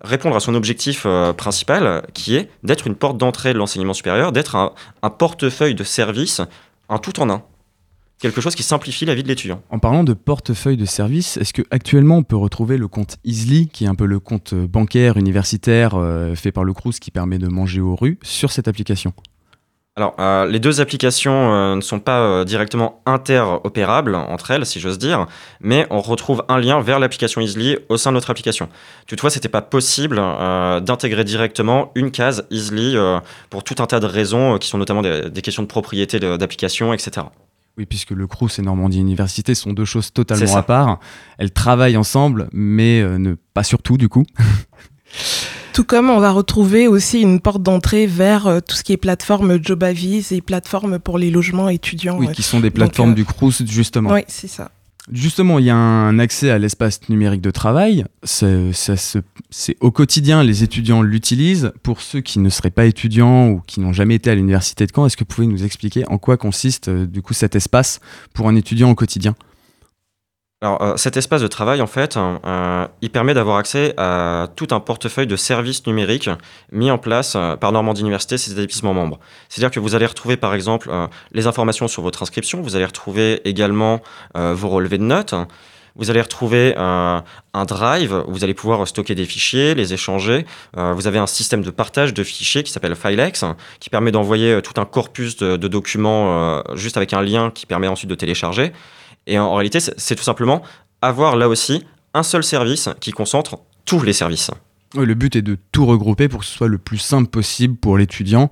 répondre à son objectif euh, principal, qui est d'être une porte d'entrée de l'enseignement supérieur, d'être un, portefeuille de services, un tout en un. Quelque chose qui simplifie la vie de l'étudiant. En parlant de portefeuille de services, est-ce qu'actuellement on peut retrouver le compte Easly, qui est un peu le compte bancaire universitaire euh, fait par le Crous qui permet de manger aux rues, sur cette application? Alors, euh, les deux applications euh, ne sont pas euh, directement interopérables entre elles, si j'ose dire, mais on retrouve un lien vers l'application Easily au sein de notre application. Toutefois, c'était pas possible d'intégrer directement une case Easily pour tout un tas de raisons qui sont notamment des, questions de propriété d'application, etc. Oui, puisque le Crous et Normandie Université sont deux choses totalement à part. Elles travaillent ensemble, mais ne pas surtout du coup. Tout comme on va retrouver aussi une porte d'entrée vers euh, tout ce qui est plateforme JobAvis et plateforme pour les logements étudiants. Oui, qui sont des plateformes du Crous, justement. Oui, c'est ça. Justement, il y a un accès à l'espace numérique de travail. C'est au quotidien, les étudiants l'utilisent. Pour ceux qui ne seraient pas étudiants ou qui n'ont jamais été à l'université de Caen, est-ce que vous pouvez nous expliquer en quoi consiste du coup cet espace pour un étudiant au quotidien? Alors, euh, cet espace de travail, en fait, euh, il permet d'avoir accès à tout un portefeuille de services numériques mis en place euh, par Normandie Université, ses établissements membres. C'est-à-dire que vous allez retrouver, par exemple, les informations sur votre inscription, vous allez retrouver également vos relevés de notes, vous allez retrouver un drive où vous allez pouvoir stocker des fichiers, les échanger. vous avez un système de partage de fichiers qui s'appelle Filex, qui permet d'envoyer tout un corpus de documents juste avec un lien qui permet ensuite de télécharger. Et en, réalité, c'est tout simplement avoir là aussi un seul service qui concentre tous les services. le but est de tout regrouper pour que ce soit le plus simple possible pour l'étudiant,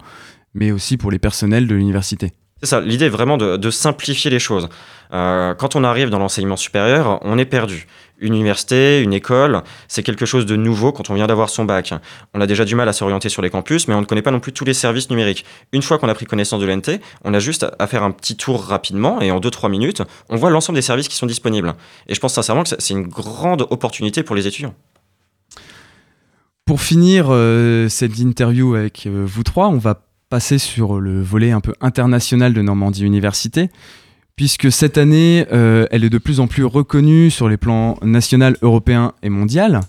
mais aussi pour les personnels de l'université. C'est ça, l'idée est vraiment de, simplifier les choses. Euh, quand on arrive dans l'enseignement supérieur, on est perdu. Une université, une école, c'est quelque chose de nouveau quand on vient d'avoir son bac. On a déjà du mal à s'orienter sur les campus, mais on ne connaît pas non plus tous les services numériques. Une fois qu'on a pris connaissance de l'NT, on a juste à faire un petit tour rapidement et en 2-3 minutes, on voit l'ensemble des services qui sont disponibles. Et je pense sincèrement que c'est une grande opportunité pour les étudiants. Pour finir euh, cette interview avec euh, vous trois, on va passer sur le volet un peu international de Normandie Université, puisque cette année, euh, elle est de plus en plus reconnue sur les plans national, européen et mondial.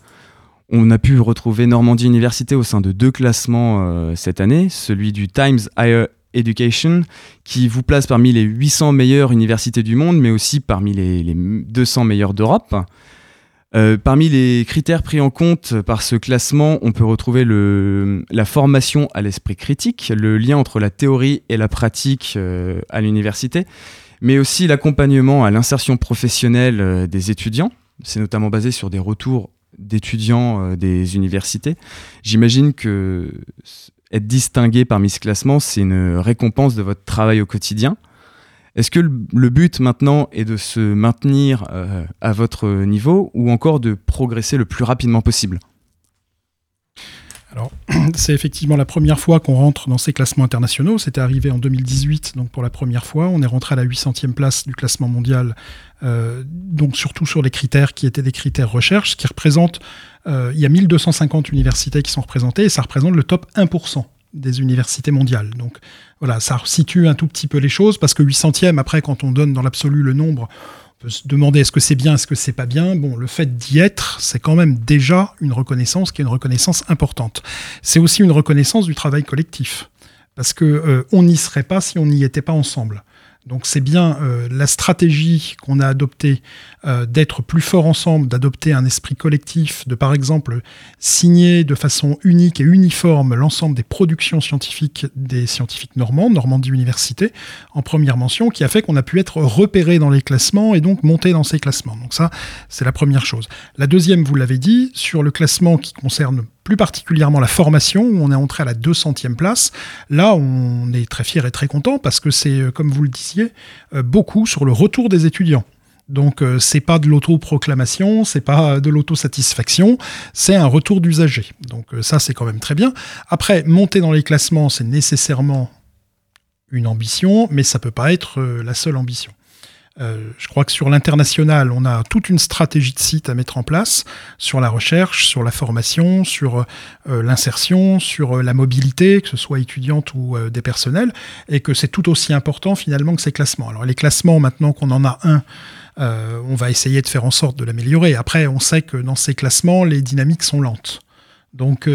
On a pu retrouver Normandie Université au sein de deux classements euh, cette année, celui du Times Higher Education, qui vous place parmi les 800 meilleures universités du monde, mais aussi parmi les, les 200 meilleures d'Europe. Euh, parmi les critères pris en compte par ce classement, on peut retrouver la formation à l'esprit critique, le lien entre la théorie et la pratique à l'université, mais aussi l'accompagnement à l'insertion professionnelle euh, des étudiants. C'est notamment basé sur des retours d'étudiants des universités. J'imagine que être distingué parmi ce classement, c'est une récompense de votre travail au quotidien. Est-ce que le but maintenant est de se maintenir euh, à votre niveau ou encore de progresser le plus rapidement possible? Alors, c'est effectivement la première fois qu'on rentre dans ces classements internationaux. C'était arrivé en 2018, donc pour la première fois. On est rentré à la 800e place du classement mondial, euh, donc surtout sur les critères qui étaient des critères recherche, qui représente, euh, il y a 1250 universités qui sont représentées et ça représente le top 1% des universités mondiales. Donc voilà, ça situe un tout petit peu les choses, parce que 800e, après, quand on donne dans l'absolu le nombre, se demander est-ce que c'est bien, est-ce que c'est pas bien? Bon, le fait d'y être, c'est quand même déjà une reconnaissance qui est une reconnaissance importante. C'est aussi une reconnaissance du travail collectif, parce que euh, on n'y serait pas si on n'y était pas ensemble. Donc c'est bien euh, la stratégie qu'on a adoptée euh, d'être plus fort ensemble, d'adopter un esprit collectif, de par exemple signer de façon unique et uniforme l'ensemble des productions scientifiques des scientifiques normands, Normandie Université, en première mention, qui a fait qu'on a pu être repéré dans les classements et donc monter dans ces classements. Donc ça, c'est la première chose. La deuxième, vous l'avez dit, sur le classement qui concerne plus particulièrement la formation, où on est entré à la 200e place. Là, on est très fier et très content parce que c'est, euh, comme vous le disiez, euh, beaucoup sur le retour des étudiants. Donc euh, c'est pas de l'autoproclamation, c'est pas de l'autosatisfaction, c'est un retour d'usager. Donc ça c'est quand même très bien. Après monter dans les classements, c'est nécessairement une ambition, mais ça peut pas être la seule ambition. Euh, je crois que sur l'international, on a toute une stratégie de site à mettre en place sur la recherche, sur la formation, sur euh, l'insertion, sur euh, la mobilité, que ce soit étudiante ou des personnels, et que c'est tout aussi important finalement que ces classements. Alors les classements, maintenant qu'on en a un, on va essayer de faire en sorte de l'améliorer. Après, on sait que dans ces classements, les dynamiques sont lentes. Donc,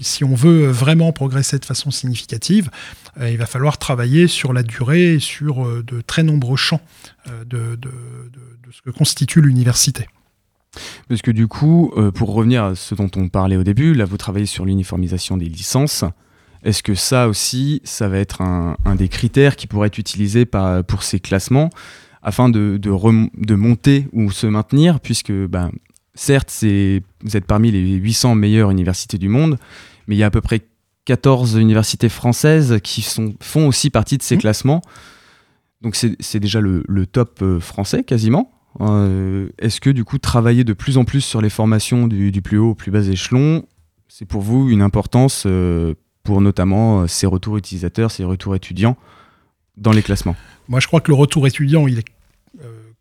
si on veut vraiment progresser de façon significative, il va falloir travailler sur la durée et sur de très nombreux champs euh, de, ce que constitue l'université. Parce que du coup, euh, pour revenir à ce dont on parlait au début, là vous travaillez sur l'uniformisation des licences. Est-ce que ça aussi, ça va être un, des critères qui pourrait être utilisé pour ces classements afin de, de, monter ou se maintenir, puisque ben, certes, vous êtes parmi les 800 meilleures universités du monde, mais il y a à peu près 14 universités françaises qui sont, font aussi partie de ces mmh. classements. Donc c'est déjà le, top euh, français quasiment. Euh, est-ce que du coup travailler de plus en plus sur les formations du, plus haut au plus bas échelon, c'est pour vous une importance pour notamment ces retours utilisateurs, ces retours étudiants dans les classements? Moi, je crois que le retour étudiant, il est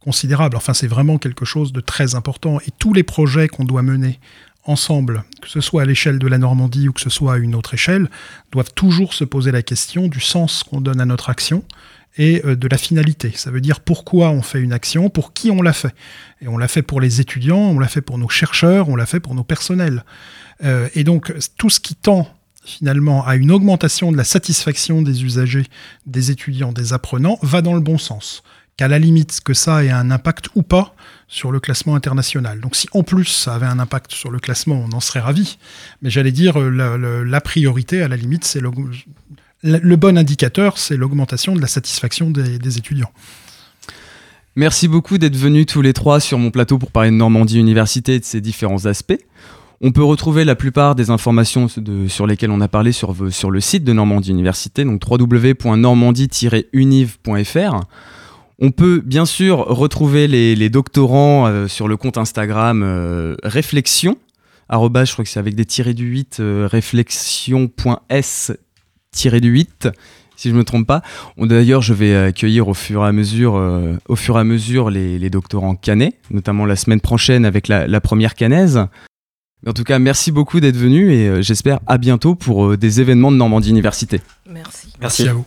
considérable. Enfin, c'est vraiment quelque chose de très important. Et tous les projets qu'on doit mener ensemble, que ce soit à l'échelle de la Normandie ou que ce soit à une autre échelle, doivent toujours se poser la question du sens qu'on donne à notre action et euh, de la finalité. Ça veut dire pourquoi on fait une action, pour qui on l'a fait. Et on l'a fait pour les étudiants, on l'a fait pour nos chercheurs, on l'a fait pour nos personnels. Euh, et donc tout ce qui tend finalement à une augmentation de la satisfaction des usagers, des étudiants, des apprenants, va dans le bon sens qu'à la limite que ça ait un impact ou pas sur le classement international. Donc si en plus ça avait un impact sur le classement, on en serait ravi. Mais j'allais dire, euh, la, priorité, à la limite, c'est le, bon indicateur, c'est l'augmentation de la satisfaction des, étudiants. Merci beaucoup d'être venus tous les trois sur mon plateau pour parler de Normandie Université et de ses différents aspects. On peut retrouver la plupart des informations sur lesquelles on a parlé sur, sur le site de Normandie Université, donc www.normandie-univ.fr. On peut bien sûr retrouver les, doctorants euh, sur le compte Instagram euh, réflexion, arrobas, je crois que c'est avec des tirés du 8, euh, réflexion.s du 8 si je ne me trompe pas. D'ailleurs, je vais accueillir au fur et à mesure, au fur et à mesure les, doctorants canets, notamment la semaine prochaine avec la, première canaise. en tout cas, merci beaucoup d'être venu et j'espère à bientôt pour des événements de Normandie Université. Merci. Merci à vous.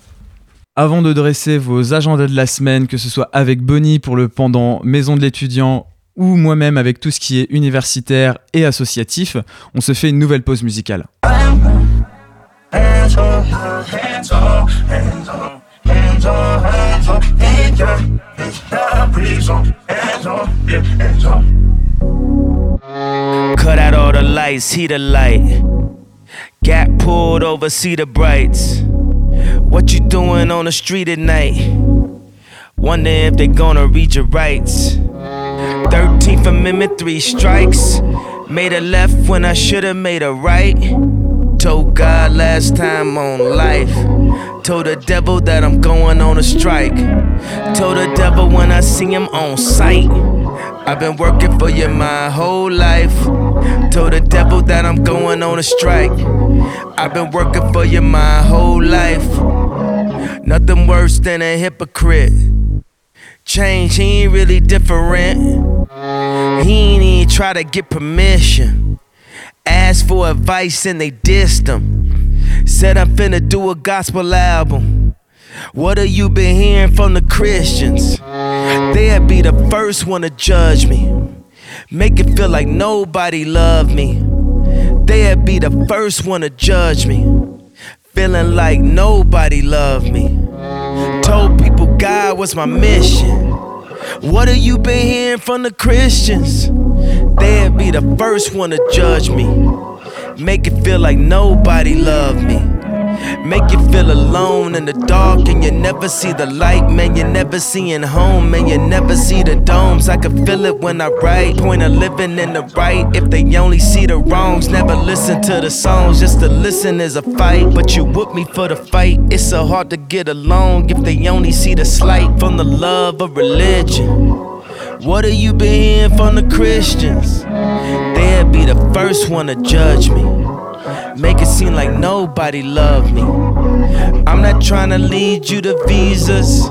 Avant de dresser vos agendas de la semaine, que ce soit avec Bonnie pour le pendant Maison de l'étudiant ou moi-même avec tout ce qui est universitaire et associatif, on se fait une nouvelle pause musicale. Cut out all the lights, heat the light. Pulled over, see the brights. What you doing on the street at night? Wonder if they gonna read your rights. 13th Amendment, three strikes. Made a left when I should've made a right. Told God last time on life. Told the devil that I'm going on a strike. Told the devil when I see him on sight. I've been working for you my whole life. Told the devil that I'm going on a strike. I've been working for you my whole life. Nothing worse than a hypocrite. Change, he ain't really different. He ain't even try to get permission. Asked for advice and they dissed him. Said I'm finna do a gospel album. What have you been hearing from the Christians? They'd be the first one to judge me. Make it feel like nobody loved me. They'd be the first one to judge me. Feeling like nobody loved me. Told people God was my mission. What have you been hearing from the Christians? They'd be the first one to judge me. Make it feel like nobody loved me. Make you feel alone in the dark and you never see the light, man. You're never seeing home, man. You never see the domes. I can feel it when I write. Point of living in the right. If they only see the wrongs, never listen to the songs. Just to listen is a fight. But you whoop me for the fight. It's so hard to get along if they only see the slight from the love of religion. What have you been hearing from the Christians? They'll be the first one to judge me. Make it seem like nobody loved me. I'm not trying to lead you to visas.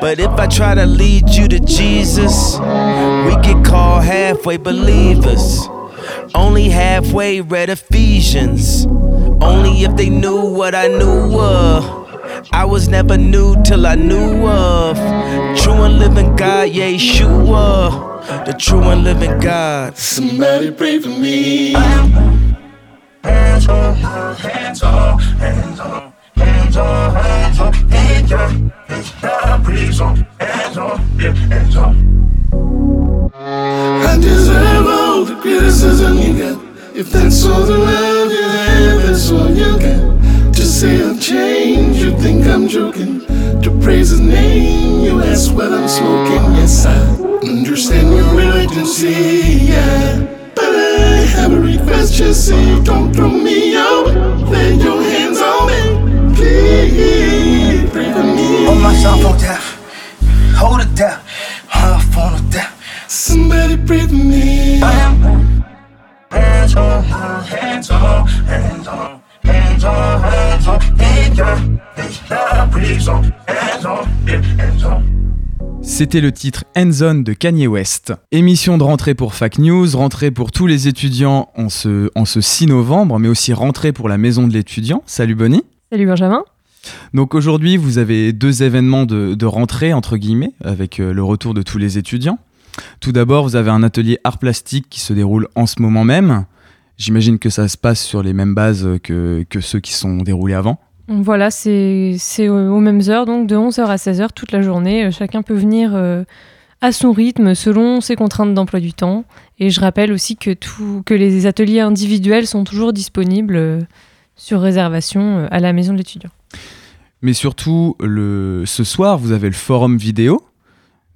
But if I try to lead you to Jesus, we get called halfway believers. Only halfway read Ephesians. Only if they knew what I knew of. I was never new till I knew of. True and living God, Yeshua. The true and living God. Somebody pray for me. Hands on, hands on, hands on, hands on, hands on, hands on, hands on, hands on, yeah, hands on. I deserve all the criticism you get. If that's all the love you have, that's all you get. To say I've changed, you think I'm joking. To praise his name, you ask what I'm smoking. Yes, I understand your see, yeah have a request, just say don't me. Hold myself on death, hold it down, hold phone of death. Somebody pray for me. Hands on, hands hands on, hands on, hands on, hands on, in your the prison, hands on, yeah, hands on. C'était le titre End Zone de Kanye West. Émission de rentrée pour Fac News, rentrée pour tous les étudiants en ce, en ce 6 novembre, mais aussi rentrée pour la maison de l'étudiant. Salut Bonnie. Salut Benjamin. Donc aujourd'hui, vous avez deux événements de, rentrée, entre guillemets, avec euh, le retour de tous les étudiants. Tout d'abord, vous avez un atelier art plastique qui se déroule en ce moment même. J'imagine que ça se passe sur les mêmes bases que, ceux qui sont déroulés avant. Voilà, c'est aux mêmes heures, donc de 11h à 16h toute la journée. Euh, Chacun peut venir euh, à son rythme, selon ses contraintes d'emploi du temps. Et je rappelle aussi que, tout, que les ateliers individuels sont toujours disponibles sur réservation à la maison de l'étudiant. Mais surtout, ce soir, vous avez le forum vidéo.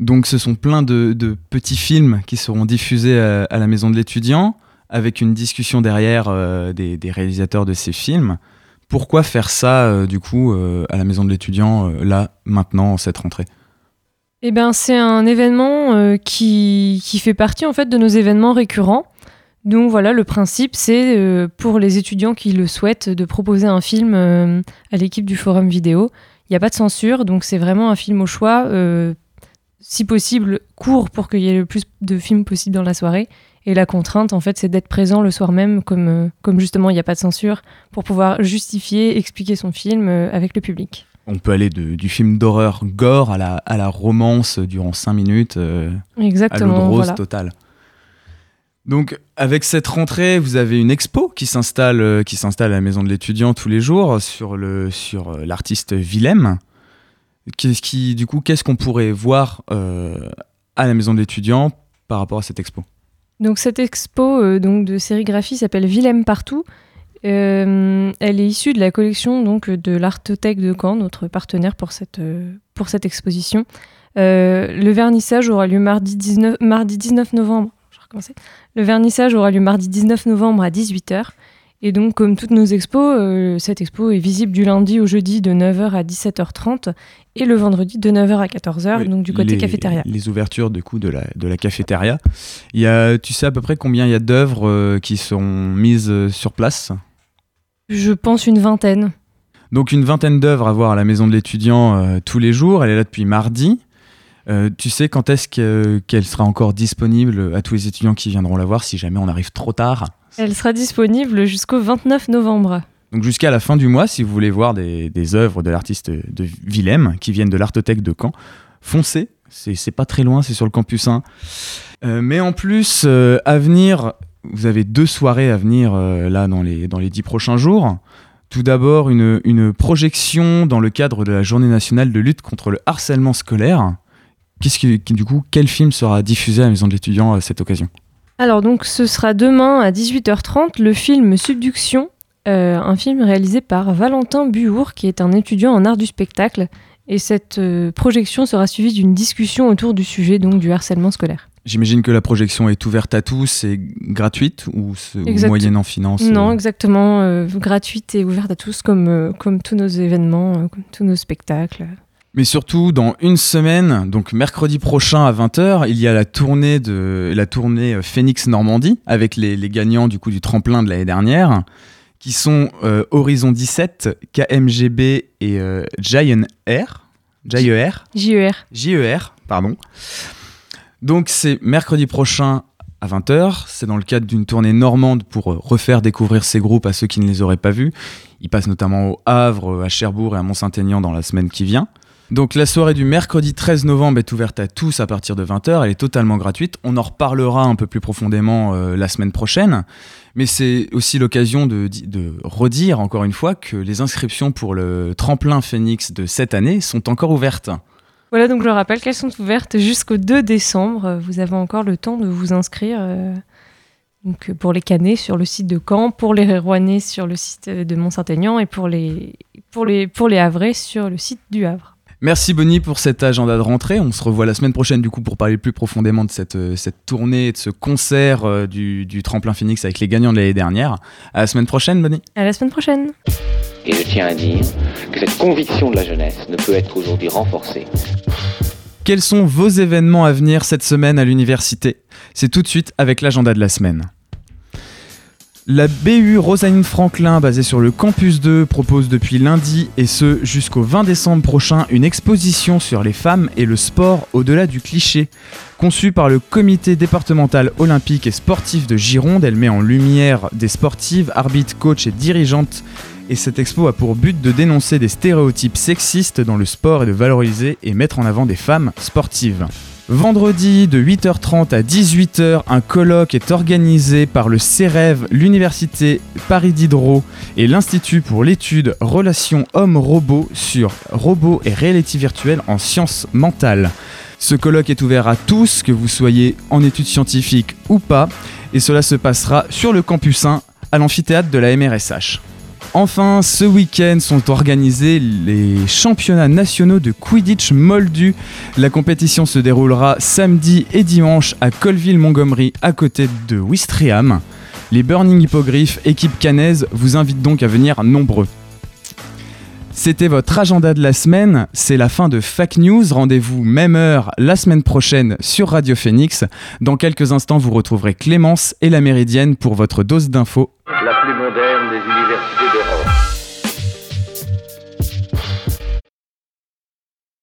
Donc, ce sont plein de, petits films qui seront diffusés à, à la maison de l'étudiant, avec une discussion derrière euh, des, réalisateurs de ces films. Pourquoi faire ça, euh, du coup, euh, à la maison de l'étudiant, euh, là, maintenant, en cette rentrée? Eh ben, c'est un événement euh, qui, qui fait partie en fait de nos événements récurrents. Donc voilà, le principe, c'est euh, pour les étudiants qui le souhaitent de proposer un film euh, à l'équipe du forum vidéo. Il n'y a pas de censure, donc c'est vraiment un film au choix, euh, si possible court pour qu'il y ait le plus de films possible dans la soirée. Et la contrainte, en fait, c'est d'être présent le soir même, comme, comme justement il n'y a pas de censure, pour pouvoir justifier, expliquer son film avec le public. On peut aller de- du film d'horreur gore à la, à la romance durant 5 minutes. euh, à l'eau de Exactement, rose voilà. totale. Donc, avec cette rentrée, vous avez une expo qui s'installe, euh, qui s'installe à la maison de l'étudiant tous les jours sur le sur euh, l'artiste Willem. Qu'est-ce qui, du coup, qu'est-ce qu'on pourrait voir euh, à la maison de l'étudiant par rapport à cette expo? Donc cette expo euh, donc de sérigraphie s'appelle Willem partout. Euh, elle est issue de la collection donc de l'Artothèque de Caen, notre partenaire pour cette, euh, pour cette exposition. Euh, le vernissage aura lieu mardi 19, mardi 19 novembre. Le vernissage aura lieu mardi 19 novembre à 18h. Et donc, comme toutes nos expos, euh, cette expo est visible du lundi au jeudi de 9h à 17h30 et le vendredi de 9h à 14h, Oui, donc du côté les, cafétéria. Les ouvertures du coup de la, de la cafétéria. Il y a, tu sais à peu près combien il y a d'œuvres euh, qui sont mises euh, sur place? Je pense une vingtaine. Donc une vingtaine d'œuvres à voir à la maison de l'étudiant euh, tous les jours. Elle est là depuis mardi. Euh, tu sais quand est-ce que- qu'elle sera encore disponible à tous les étudiants qui viendront la voir si jamais on arrive trop tard? Elle sera disponible jusqu'au 29 novembre. Donc jusqu'à la fin du mois, si vous voulez voir des, des œuvres de l'artiste de Willem qui viennent de l'Artothèque de Caen, foncez. C'est pas très loin, c'est sur le campus 1. Euh, mais en plus, euh, à venir, vous avez deux soirées à venir là dans les, dans les dix prochains jours. Tout d'abord, une, une projection dans le cadre de la Journée nationale de lutte contre le harcèlement scolaire. Qu'est-ce qui, qui, du coup, quel film sera diffusé à la maison de l'étudiant à cette occasion? Alors donc ce sera demain à 18h30 le film Subduction, euh, un film réalisé par Valentin Buhour qui est un étudiant en art du spectacle. Et cette euh, projection sera suivie d'une discussion autour du sujet donc du harcèlement scolaire. J'imagine que la projection est ouverte à tous et gratuite ou, ou moyenne en finance Non, euh, exactement, euh, gratuite et ouverte à tous comme, euh, comme tous nos événements, euh, comme tous nos spectacles. Mais surtout, dans une semaine, donc mercredi prochain à 20h, il y a la tournée, de, la tournée euh, Phoenix Normandie avec les, les gagnants du coup du tremplin de l'année dernière, qui sont euh, Horizon 17, KMGB et euh, Giant Air. JER. JER. JER, pardon. Donc c'est mercredi prochain à 20h. C'est dans le cadre d'une tournée normande pour euh, refaire découvrir ces groupes à ceux qui ne les auraient pas vus. Ils passent notamment au Havre, à Cherbourg et à Mont-Saint-Aignan dans la semaine qui vient. Donc la soirée du mercredi 13 novembre est ouverte à tous à partir de 20h. Elle est totalement gratuite. On en reparlera un peu plus profondément euh, la semaine prochaine. Mais c'est aussi l'occasion de, di- de redire encore une fois que les inscriptions pour le tremplin Phoenix de cette année sont encore ouvertes. Voilà, donc je rappelle qu'elles sont ouvertes jusqu'au 2 décembre. Vous avez encore le temps de vous inscrire euh, donc, pour les Canets sur le site de Caen, pour les Rouennais sur le site de Mont-Saint-Aignan et pour les, pour, pour les Havrais sur le site du Havre. Merci Bonnie pour cet agenda de rentrée. On se revoit la semaine prochaine du coup pour parler plus profondément de cette, euh, cette tournée et de ce concert euh, du, du tremplin Phoenix avec les gagnants de l'année dernière. À la semaine prochaine Bonnie. À la semaine prochaine! Et je tiens à dire que cette conviction de la jeunesse ne peut être aujourd'hui renforcée Quels sont vos événements à venir cette semaine à l'université? C'est tout de suite avec l'agenda de la semaine. La BU Rosaline Franklin, basée sur le campus 2, propose depuis lundi et ce jusqu'au 20 décembre prochain une exposition sur les femmes et le sport au-delà du cliché. Conçue par le comité départemental olympique et sportif de Gironde, elle met en lumière des sportives, arbitres, coachs et dirigeantes. Et cette expo a pour but de dénoncer des stéréotypes sexistes dans le sport et de valoriser et mettre en avant des femmes sportives. Vendredi de 8h30 à 18h, un colloque est organisé par le CEREV, l'Université Paris Diderot et l'Institut pour l'étude Relations Hommes-Robots sur robots et réalité virtuelle en sciences mentales. Ce colloque est ouvert à tous, que vous soyez en études scientifiques ou pas, et cela se passera sur le campus 1 à l'amphithéâtre de la MRSH. Enfin, ce week-end sont organisés les championnats nationaux de Quidditch Moldu. La compétition se déroulera samedi et dimanche à Colville-Montgomery, à côté de Wistreham. Les Burning Hippogriffs, équipe cannaise, vous invitent donc à venir nombreux. C'était votre agenda de la semaine, c'est la fin de Fake News, rendez-vous même heure la semaine prochaine sur Radio Phoenix. Dans quelques instants, vous retrouverez Clémence et la Méridienne pour votre dose d'infos. La plus moderne des universités